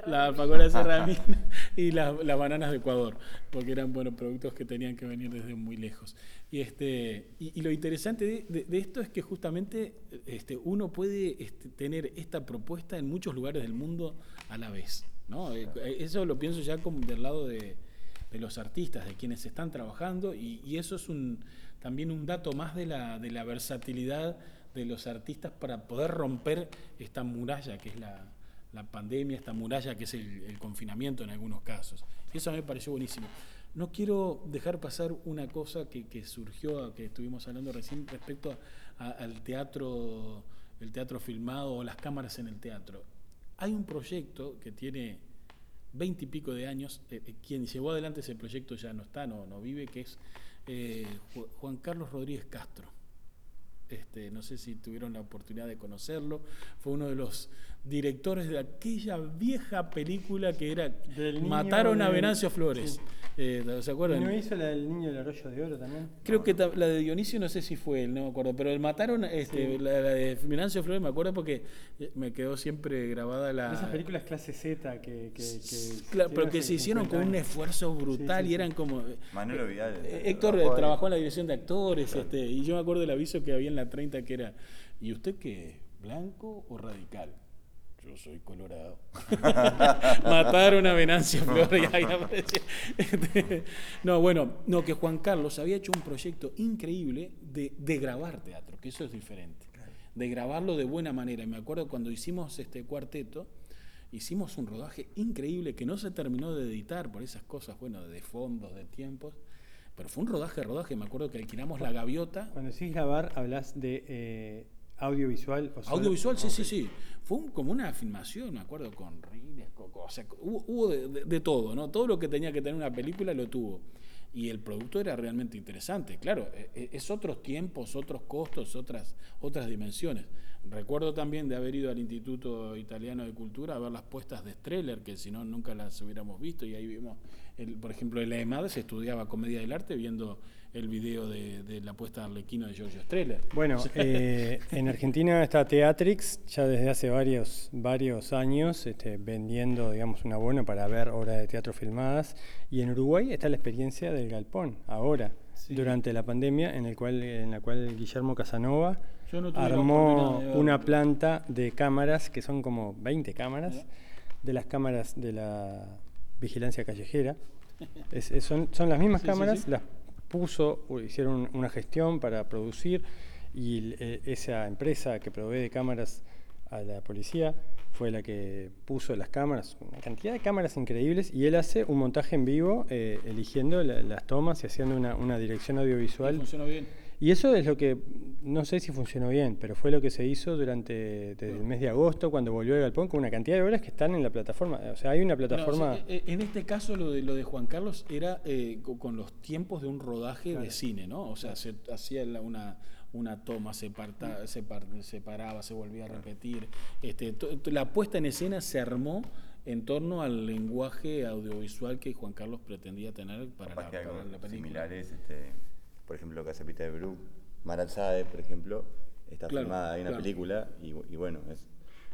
la, la y las bananas de Ecuador, porque eran buenos productos que tenían que venir desde muy lejos. Y, este, y, lo interesante de, esto es que justamente este, uno puede este, tener esta propuesta en muchos lugares del mundo a la vez. ¿no? Eh, eso lo pienso ya como del lado de, los artistas, de quienes están trabajando, y, y eso es un, también un dato más de la, de la versatilidad de los artistas para poder romper esta muralla que es la, pandemia, esta muralla que es el, confinamiento en algunos casos. Y eso me pareció buenísimo. No quiero dejar pasar una cosa que, surgió, que estuvimos hablando recién respecto al teatro, el teatro filmado o las cámaras en el teatro. Hay un proyecto que tiene veinte y pico de años, eh, eh, quien llevó adelante ese proyecto ya no está, no, no vive, que es eh, Juan Carlos Rodríguez Castro. Este, no sé si tuvieron la oportunidad de conocerlo, fue uno de los directores de aquella vieja película que era Mataron a Venancio Flores. Eh, ¿Se acuerdan? ¿No hizo la del niño del arroyo de oro también? Creo que la de Dionisio no sé si fue él, no me acuerdo, pero el Mataron, este, la, de Venancio Flores me acuerdo porque me quedó siempre grabada la... Esas películas clase Z que... claro, pero que se hicieron con un esfuerzo brutal y eran como... Manuel Vidal. Eh, Héctor trabajó en la dirección de actores este, y yo me acuerdo del aviso que había en la 30 que era, ¿y usted qué? ¿Blanco o radical? Yo soy colorado. Mataron a Venancio Flores no, bueno, no, que Juan Carlos había hecho un proyecto increíble de, de grabar teatro, que eso es diferente. De grabarlo de buena manera. Y me acuerdo cuando hicimos este cuarteto, hicimos un rodaje increíble que no se terminó de editar por esas cosas, bueno, de fondos, de tiempos. Pero fue un rodaje, rodaje. Me acuerdo que alquilamos la gaviota. Cuando decís grabar, hablas de eh, audiovisual. audiovisual, sí, sí, sí. Fue como una filmación, me acuerdo, con rines, o sea, hubo, de, todo, ¿no? Todo lo que tenía que tener una película lo tuvo. Y el producto era realmente interesante. Claro, e, e, es otros tiempos, otros costos, otras, otras dimensiones. Recuerdo también de haber ido al Instituto Italiano de Cultura a ver las puestas de Streller, que si no nunca las hubiéramos visto, y ahí vimos, el, por ejemplo, en la EMAD se estudiaba comedia del arte viendo el video de, la puesta de Arlequino de Giorgio Streller. Bueno, eh, en Argentina está Teatrix ya desde hace varios, varios años este, vendiendo, digamos, una buena para ver obras de teatro filmadas. Y en Uruguay está la experiencia del Galpón, ahora, durante la pandemia, en, el cual, en la cual Guillermo Casanova armó una planta de cámaras, que son como 20 cámaras, de las cámaras de la vigilancia callejera. son, son las mismas cámaras, las puso, hicieron una gestión para producir y eh, esa empresa que provee de cámaras a la policía fue la que puso las cámaras, una cantidad de cámaras increíbles y él hace un montaje en vivo eh, eligiendo las tomas y haciendo una, una dirección audiovisual. Funcionó bien. Y eso es lo que, no sé si funcionó bien, pero fue lo que se hizo durante el mes de agosto, cuando volvió el Galpón, con una cantidad de horas que están en la plataforma. O sea, hay una plataforma... Eh, en este caso, lo de, lo de Juan Carlos era eh, con los tiempos de un rodaje de cine, ¿no? O sea, se hacía una, una toma, se, se, paraba, se volvía a repetir. Este, la puesta en escena se armó en torno al lenguaje audiovisual que Juan Carlos pretendía tener para, la, para la, película. Similares, este por ejemplo, Casa Peter Brook, Marazade, por ejemplo, está filmada ahí en la película y, bueno, es...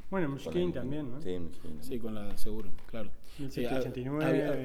Bueno, Mushkin también, ¿no? Sí, Sí, con la seguro, claro.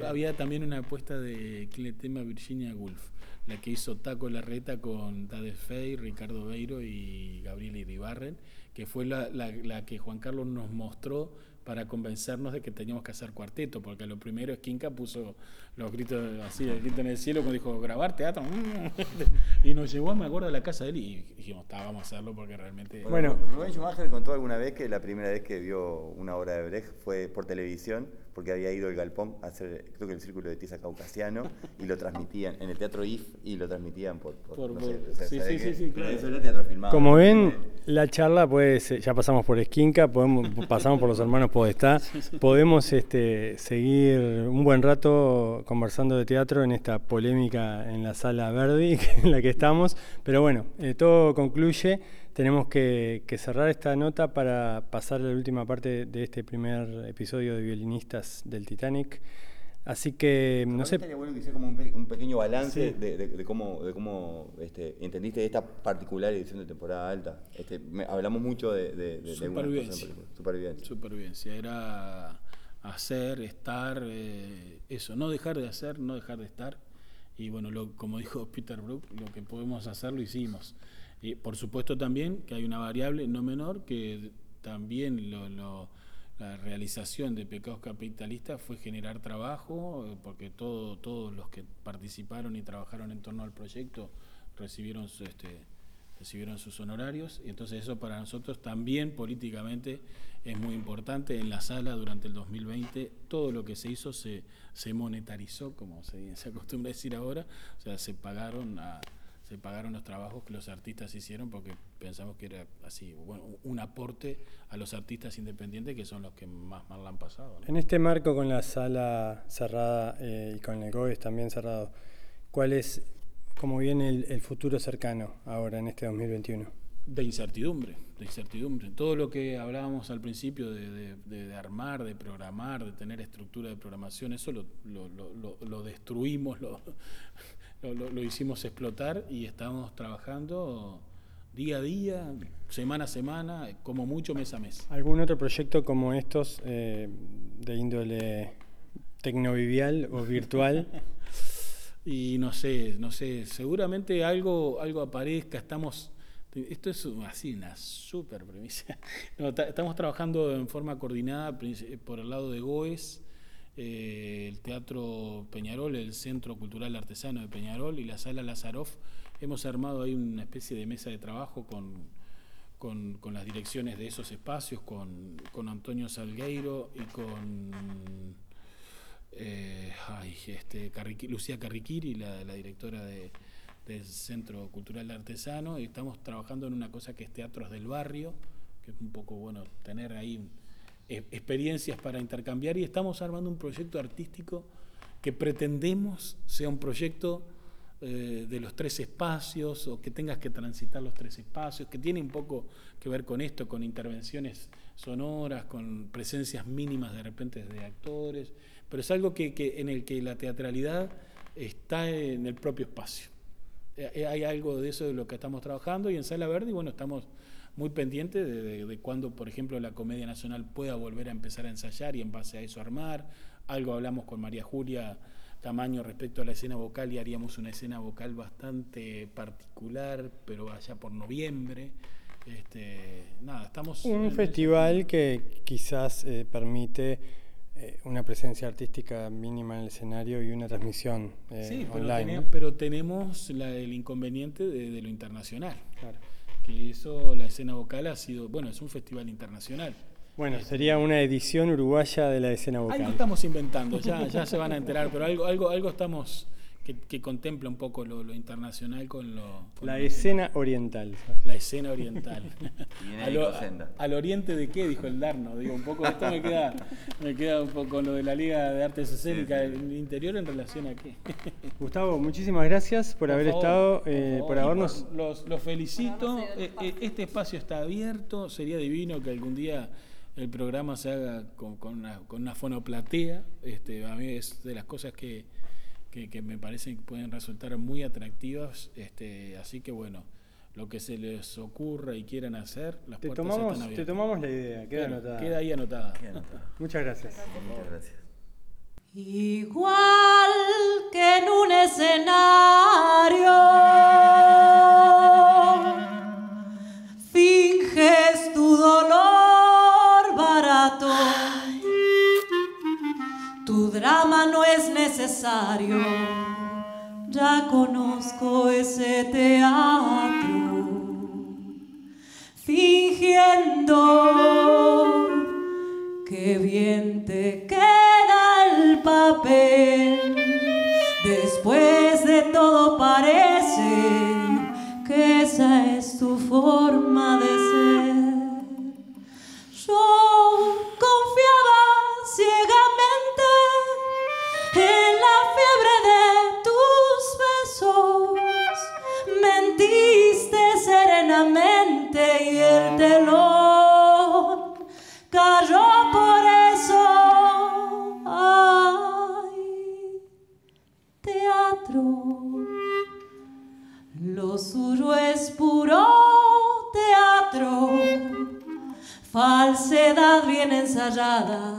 había, también una apuesta de tema Virginia Woolf, la que hizo Taco Larreta con Tade Fey, Ricardo Beiro y Gabriel Iribarren, que fue la, la que Juan Carlos nos mostró para convencernos de que teníamos que hacer cuarteto, porque lo primero es Kinka puso los gritos así, el grito en el cielo, cuando dijo, grabar teatro, y nos llevó, me acuerdo, a la casa de él y dijimos, vamos a hacerlo porque realmente... Bueno, Rubén Schumacher contó alguna vez que la primera vez que vio una obra de Brecht fue por televisión, porque había ido el galpón a hacer, creo que el círculo de tiza caucasiano, y lo transmitían en el teatro IF y lo transmitían por. por, no sé, o sea, sí, ¿sabés sí, sí, sí, claro. Eso era teatro filmado. Como ven, la charla puede ser- ya pasamos por Esquinca, podemos, pasamos por los hermanos Podestá, podemos este, seguir un buen rato conversando de teatro en esta polémica en la sala Verdi en la que estamos, pero bueno, eh, todo concluye, tenemos que, que cerrar esta nota para pasar a la última parte de este primer episodio de Violinistas del Titanic. Así que, no sé, Estaría bueno que hiciera como un, pe- un pequeño balance Sí. de, de- de cómo, de cómo este, entendiste esta particular edición de temporada alta. Este, me- hablamos mucho de, de, Supervivencia. Supervivencia. Supervivencia, era hacer, estar, eh, eso, no dejar de hacer, no dejar de estar. Y bueno, lo- como dijo Peter Brook, lo que podemos hacer lo hicimos. Y por supuesto también que hay una variable no menor que también la realización de pecados capitalistas fue generar trabajo, eh, porque todo, todos los que participaron y trabajaron en torno al proyecto recibieron este, recibieron sus honorarios y entonces eso para nosotros también políticamente es muy importante. En la sala durante el 2020 todo lo que se hizo se, se monetarizó, como se, se acostumbra decir ahora, o sea, se pagaron a- se pagaron los trabajos que los artistas hicieron porque pensamos que era así, bueno, un aporte a los artistas independientes que son los que más mal la han pasado. ¿no? En este marco con la sala cerrada eh, y con el GOES también cerrado, ¿cuál es, cómo viene el, el futuro cercano ahora en este 2021? De incertidumbre, de incertidumbre. Todo lo que hablábamos al principio de, de- de- de armar, de programar, de tener estructura de programación, eso lo, lo- lo- lo- lo destruimos, lo, lo- lo- lo hicimos explotar y estamos trabajando día a día, semana a semana, como mucho mes a mes. ¿Algún otro proyecto como estos eh, de índole tecnovivial o virtual? Y no sé, no sé, seguramente algo, algo aparezca, estamos, esto es así una super premisa. No, estamos trabajando en forma coordinada por el lado de GOES, eh, el Teatro Peñarol, el Centro Cultural Artesano de Peñarol y la Sala Lazaroff. Hemos armado ahí una especie de mesa de trabajo con, con, las direcciones de esos espacios, con, con Antonio Salgueiro y con eh, ay, este, Lucía Carriquiri, la, directora de- del Centro Cultural Artesano, y estamos trabajando en una cosa que es Teatros del Barrio, que es un poco bueno tener ahí eh, experiencias para intercambiar, y estamos armando un proyecto artístico que pretendemos sea un proyecto eh, de los tres espacios o que tengas que transitar los tres espacios, que tiene un poco que ver con esto, con intervenciones sonoras, con presencias mínimas de repente de actores, pero es algo que, que- en el que la teatralidad está en el propio espacio. Eh, eh, Hay algo de eso de lo que estamos trabajando y en Sala Verde, bueno, estamos muy pendientes de, de, de cuándo, por ejemplo, la Comedia Nacional pueda volver a empezar a ensayar y en base a eso armar. Algo hablamos con María Julia Tamaño respecto a la escena vocal y haríamos una escena vocal bastante particular, pero allá por noviembre. Este, nada, estamos... Un festival que quizás eh, permite eh, una presencia artística mínima en el escenario y una transmisión eh, Sí, pero, online. tene- ¿no? pero tenemos la- el inconveniente de, de lo internacional. Claro. Que eso, la escena vocal ha sido, bueno, es un festival internacional. Bueno, sería una edición uruguaya de la escena vocal. Algo estamos inventando, ya, ya se van a enterar, pero algo, algo, algo estamos que, que contempla un poco lo, lo internacional con lo. con La lo escena oriental. La escena oriental. Viene Al, o- Ecosenda. al oriente de qué, dijo el Darno. Digo, un poco, esto me queda, me queda un poco con lo de la Liga de Artes Escénicas, el interior en relación a qué. Gustavo, muchísimas gracias por, haber favor, estado, por eh, por habernos... Los, los felicito. Por Eh, eh, espacio. Este espacio está abierto. Sería divino que algún día el programa se haga con, con una, con una fonoplatea. Este, a mí es de las cosas que, que, que me parecen que pueden resultar muy atractivas. Este, así que bueno, lo que se les ocurra y quieran hacer, las Te puertas tomamos, están te abiertas. tomamos la idea, queda Claro, anotada. queda ahí anotada. Muchas gracias. Muchas gracias. Igual que en un escenario, finges tu dolor drama no es necesario. Ya conozco ese teatro. Fingiendo que bien te queda el papel. Después de todo parece que esa es tu forma de ser. Yo en la fiebre de tus besos. Mentiste serenamente y el telón cayó por eso. Ay, teatro. Lo suyo es puro teatro, falsedad bien ensayada,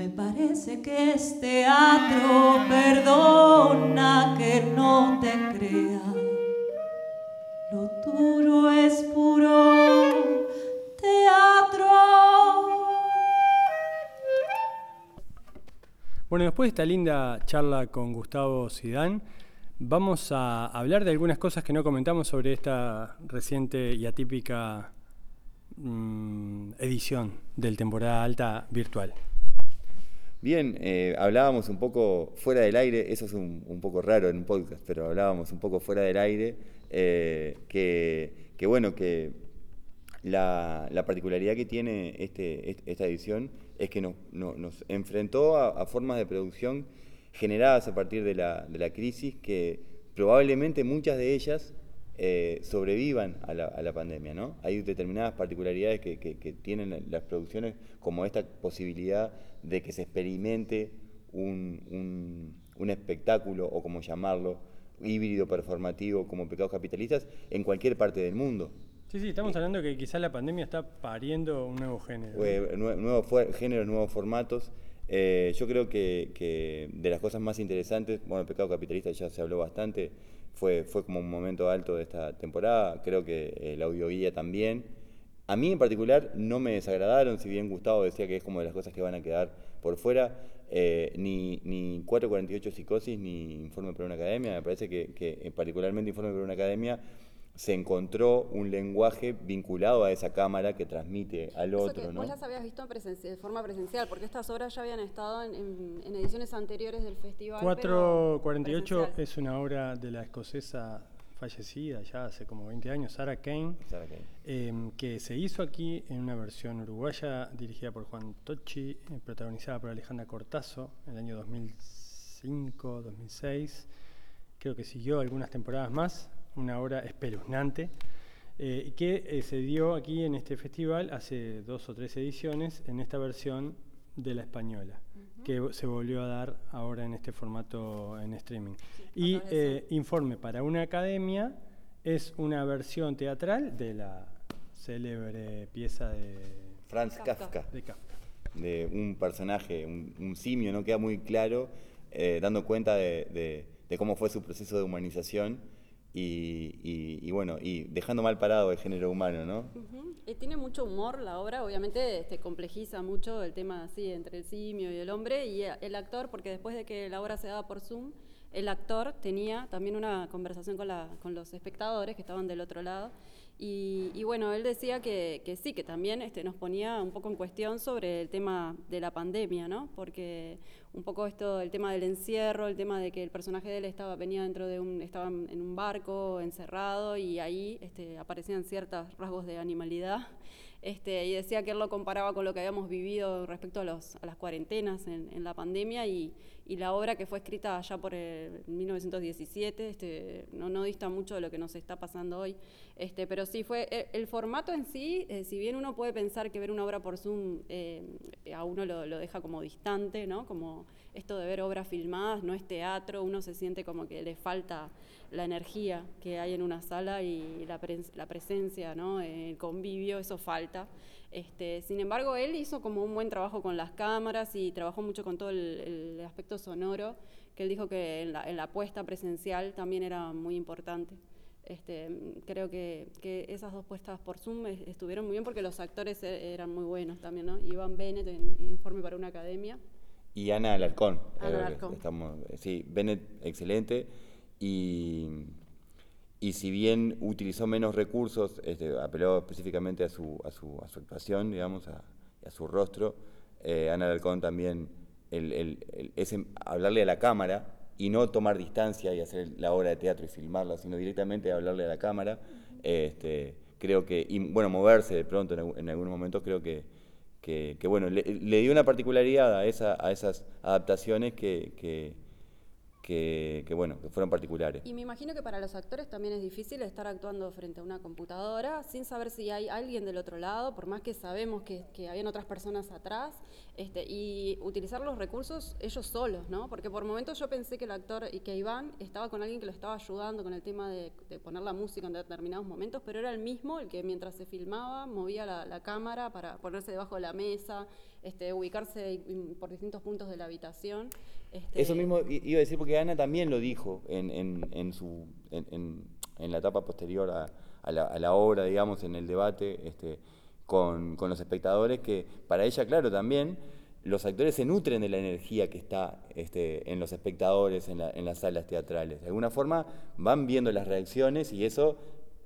Me parece que es teatro. Perdona que no te crea. Lo tuyo es puro teatro. Bueno, después de esta linda charla con Gustavo Sidán, vamos a hablar de algunas cosas que no comentamos sobre esta reciente y atípica mm, edición del temporada alta virtual. Bien, eh, hablábamos un poco fuera del aire, eso es un, un, poco raro en un podcast, pero hablábamos un poco fuera del aire, eh, que, que, bueno, que la, la, particularidad que tiene este, esta edición es que nos, no, nos enfrentó a, a, formas de producción generadas a partir de la, de la crisis que probablemente muchas de ellas eh, sobrevivan a la, a la, pandemia. ¿no? Hay determinadas particularidades que, que, que, tienen las producciones, como esta posibilidad de que se experimente un, un, un espectáculo, o como llamarlo, híbrido performativo, como pecados capitalistas, en cualquier parte del mundo. Sí, sí, estamos hablando que quizás la pandemia está pariendo un nuevo género. Eh, nuevos géneros, nuevos formatos. Eh, yo creo que, que, de las cosas más interesantes, bueno, el pecado capitalista ya se habló bastante, fue, fue como un momento alto de esta temporada, creo que eh, la audioguía también. A mí en particular no me desagradaron, si bien Gustavo decía que es como de las cosas que van a quedar por fuera, eh, ni, ni 448 Psicosis ni Informe para una Academia, me parece que, que particularmente Informe para una Academia se encontró un lenguaje vinculado a esa cámara que transmite al Eso otro. Que ¿no? Vos las habías visto de forma presencial, porque estas obras ya habían estado en, en, en ediciones anteriores del festival. 448 es una obra de la escocesa fallecida ya hace como 20 años, Sarah Kane, Sarah Kane. Eh, que se hizo aquí en una versión uruguaya dirigida por Juan Tocci, eh, protagonizada por Alejandra Cortazo en el año 2005, 2006. Creo que siguió algunas temporadas más, una obra espeluznante, eh, que eh, se dio aquí en este festival hace dos o tres ediciones en esta versión de la española, uh -huh. que se volvió a dar ahora en este formato en streaming. Sí, y eh, Informe para una academia es una versión teatral de la célebre pieza de Franz Kafka. De, Kafka. de un personaje, un, un, simio, no queda muy claro, eh, dando cuenta de, de, de cómo fue su proceso de humanización y, y, y, bueno, y dejando mal parado el género humano, ¿no? Tiene mucho humor la obra, obviamente este, complejiza mucho el tema así entre el simio y el hombre y el actor, porque después de que la obra se daba por Zoom, el actor tenía también una conversación con, la, con los espectadores que estaban del otro lado y, y, bueno, él decía que, sí, que también este, nos ponía un poco en cuestión sobre el tema de la pandemia, ¿no? Porque un poco esto, el tema del encierro, el tema de que el personaje de él estaba, venía dentro de un, estaba en un barco encerrado y ahí este, aparecían ciertos rasgos de animalidad. Este, y decía que él lo comparaba con lo que habíamos vivido respecto a, los, las cuarentenas en, la pandemia y, la obra que fue escrita allá por el 1917 este, no, dista mucho de lo que nos está pasando hoy. Este, pero sí, fue el, el formato en sí, eh, si bien uno puede pensar que ver una obra por Zoom eh, a uno lo, lo, deja como distante, ¿no? como esto de ver obras filmadas, no es teatro, uno se siente como que le falta la energía que hay en una sala y la, la presencia, ¿no? el convivio, eso falta. Este, sin embargo, él hizo como un buen trabajo con las cámaras y trabajó mucho con todo el, el aspecto sonoro, que él dijo que en la, en la, puesta presencial también era muy importante. Este, creo que, que, esas dos puestas por Zoom estuvieron muy bien porque los actores e, eran muy buenos también, ¿no? Iván Bennett en Informe para una Academia. Y Ana Alarcón. Ana Alarcón. Estamos, sí, Bennett, excelente. Y, y si bien utilizó menos recursos, este, apeló específicamente a su, a su, a su actuación, digamos, a, a su rostro, eh, Ana Alarcón también, el, el, es hablarle a la cámara y no tomar distancia y hacer la obra de teatro y filmarla, sino directamente hablarle a la cámara. Este, creo que, y bueno, moverse de pronto en, en algunos momentos, creo que, que, bueno, le, dio una particularidad a, esa, a esas adaptaciones que, que que, bueno, que fueron particulares. Y me imagino que para los actores también es difícil estar actuando frente a una computadora sin saber si hay alguien del otro lado, por más que sabemos que, que habían otras personas atrás, este, y utilizar los recursos ellos solos, ¿no? Porque por momentos yo pensé que el actor y que Iván estaba con alguien que lo estaba ayudando con el tema de, poner la música en determinados momentos, pero era el mismo el que mientras se filmaba movía la, cámara para ponerse debajo de la mesa, este, ubicarse por distintos puntos de la habitación. Este, Eso mismo iba a decir porque Ana también lo dijo en, en, su, en, la etapa posterior a, la, obra, digamos, en el debate este, con, con, los espectadores, que para ella, claro, también los actores se nutren de la energía que está este, en los espectadores, en, en las salas teatrales. De alguna forma van viendo las reacciones y eso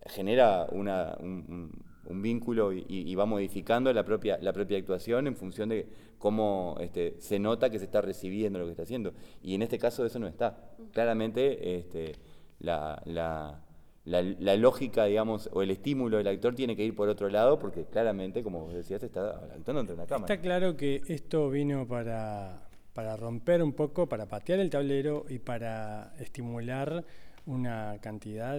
genera una, un, un vínculo y, va modificando la propia, la propia actuación en función de cómo este, se nota que se está recibiendo lo que está haciendo. Y en este caso eso no está. Claramente este, la, la, la, lógica, digamos, o el estímulo del actor tiene que ir por otro lado porque claramente, como vos decías, está actuando entre una cámara. Está claro que esto vino para, para romper un poco, para patear el tablero y para estimular una cantidad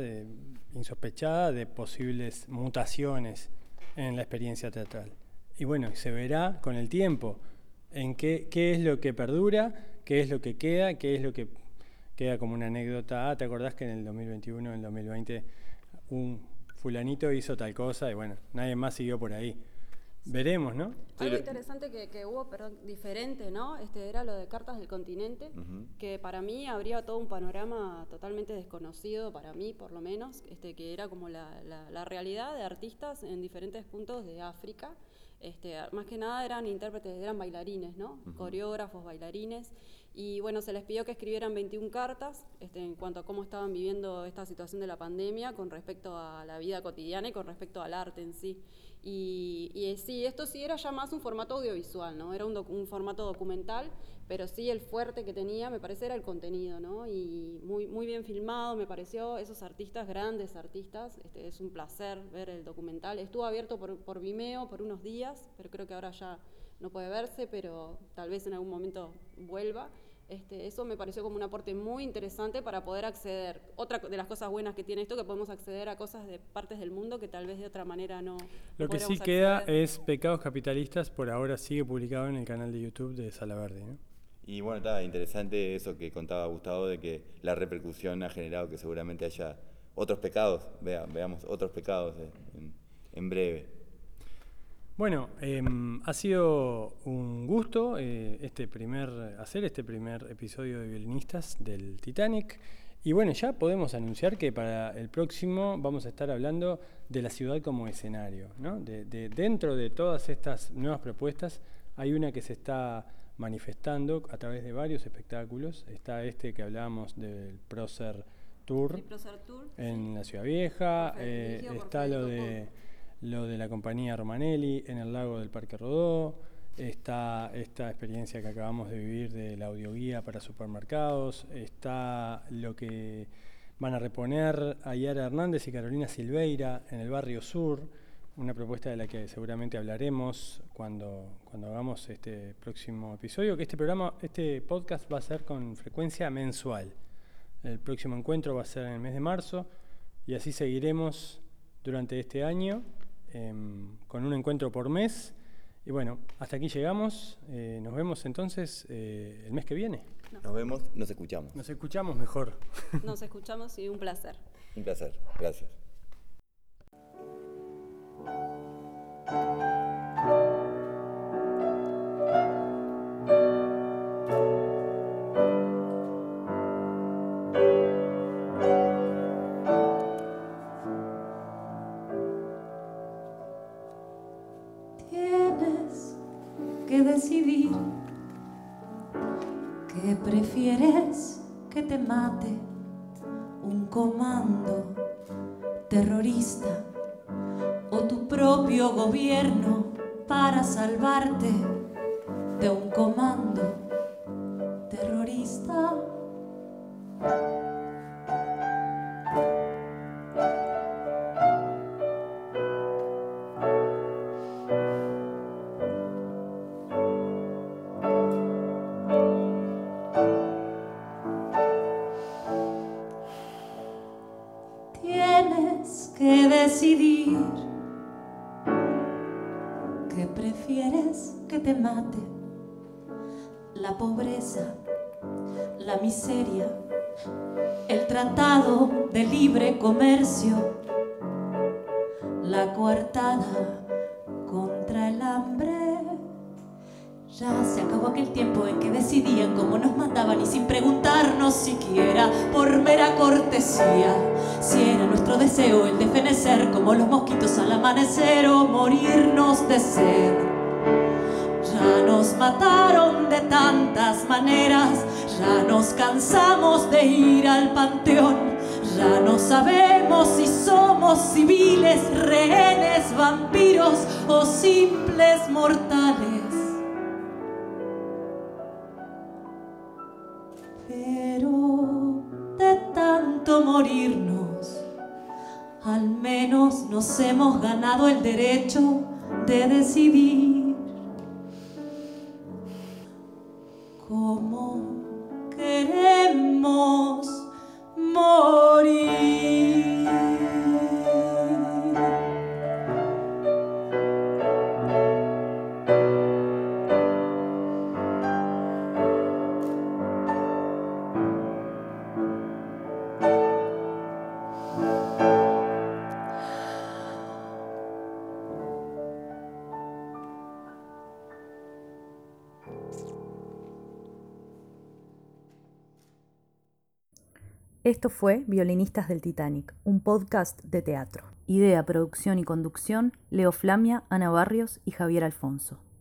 insospechada de posibles mutaciones en la experiencia teatral. Y bueno, se verá con el tiempo en qué, qué es lo que perdura, qué es lo que queda, qué es lo que queda como una anécdota. Ah, ¿te acordás que en el 2021, en el 2020, un fulanito hizo tal cosa y bueno, nadie más siguió por ahí? Veremos, ¿no? Algo interesante que, hubo, perdón, diferente, ¿no? Este era lo de Cartas del Continente, que para mí habría todo un panorama totalmente desconocido, para mí por lo menos, este, que era como la, la realidad de artistas en diferentes puntos de África este, más que nada eran intérpretes, eran bailarines, ¿no? Coreógrafos, bailarines. Y bueno, se les pidió que escribieran 21 cartas este, en cuanto a cómo estaban viviendo esta situación de la pandemia con respecto a la vida cotidiana y con respecto al arte en sí. Y, y sí, esto sí era ya más un formato audiovisual, ¿no? Era un, un, formato documental, pero sí el fuerte que tenía, me parece, era el contenido, ¿no? Y muy, muy bien filmado, me pareció, esos artistas, grandes artistas, este, es un placer ver el documental. Estuvo abierto por, por Vimeo por unos días, pero creo que ahora ya no puede verse, pero tal vez en algún momento vuelva. Este, eso me pareció como un aporte muy interesante para poder acceder. Otra de las cosas buenas que tiene esto, que podemos acceder a cosas de partes del mundo que tal vez de otra manera no. Lo que sí queda es Pecados Capitalistas, por ahora sigue publicado en el canal de YouTube de Sala Verde. Y bueno, está interesante eso que contaba Gustavo de que la repercusión ha generado que seguramente haya otros pecados, veamos otros pecados en breve. Bueno, em, ha sido un gusto eh, este primer, hacer este primer episodio de Violinistas del Titanic. Y bueno, ya podemos anunciar que para el próximo vamos a estar hablando de la ciudad como escenario. ¿no? De, dentro de todas estas nuevas propuestas hay una que se está manifestando a través de varios espectáculos. Está este que hablábamos del Procer Tour, en la Ciudad Vieja. Eh, está lo de lo de la compañía Romanelli en el lago del Parque Rodó, está esta experiencia que acabamos de vivir de la audioguía para supermercados, está lo que van a reponer Ayara Hernández y Carolina Silveira en el barrio sur, una propuesta de la que seguramente hablaremos cuando, cuando hagamos este próximo episodio, que este programa, este podcast va a ser con frecuencia mensual. El próximo encuentro va a ser en el mes de marzo y así seguiremos durante este año Em, con un encuentro por mes. Y bueno, hasta aquí llegamos. Eh, nos vemos entonces eh, el mes que viene. Nos vemos, nos escuchamos. Nos escuchamos mejor. Nos escuchamos y un placer. Un placer, gracias. Gobierno para salvarte de un comando prefieres que te mate la pobreza, la miseria, el tratado de libre comercio, la coartada contra el hambre. Ya se acabó aquel tiempo en que decidían cómo nos mataban y sin preguntarnos siquiera por mera cortesía si era nuestro deseo el de fenecer como los mosquitos al amanecer o morirnos de sed. Ya nos mataron de tantas maneras, ya nos cansamos de ir al panteón, ya no sabemos si somos civiles, rehenes, vampiros o simples mortales. Pero de tanto morirnos, al menos nos hemos ganado el derecho de decidir cómo queremos morir. Esto fue Violinistas del Titanic, un podcast de teatro. Idea, producción y conducción, Leo Flamia, Ana Barrios y Javier Alfonso.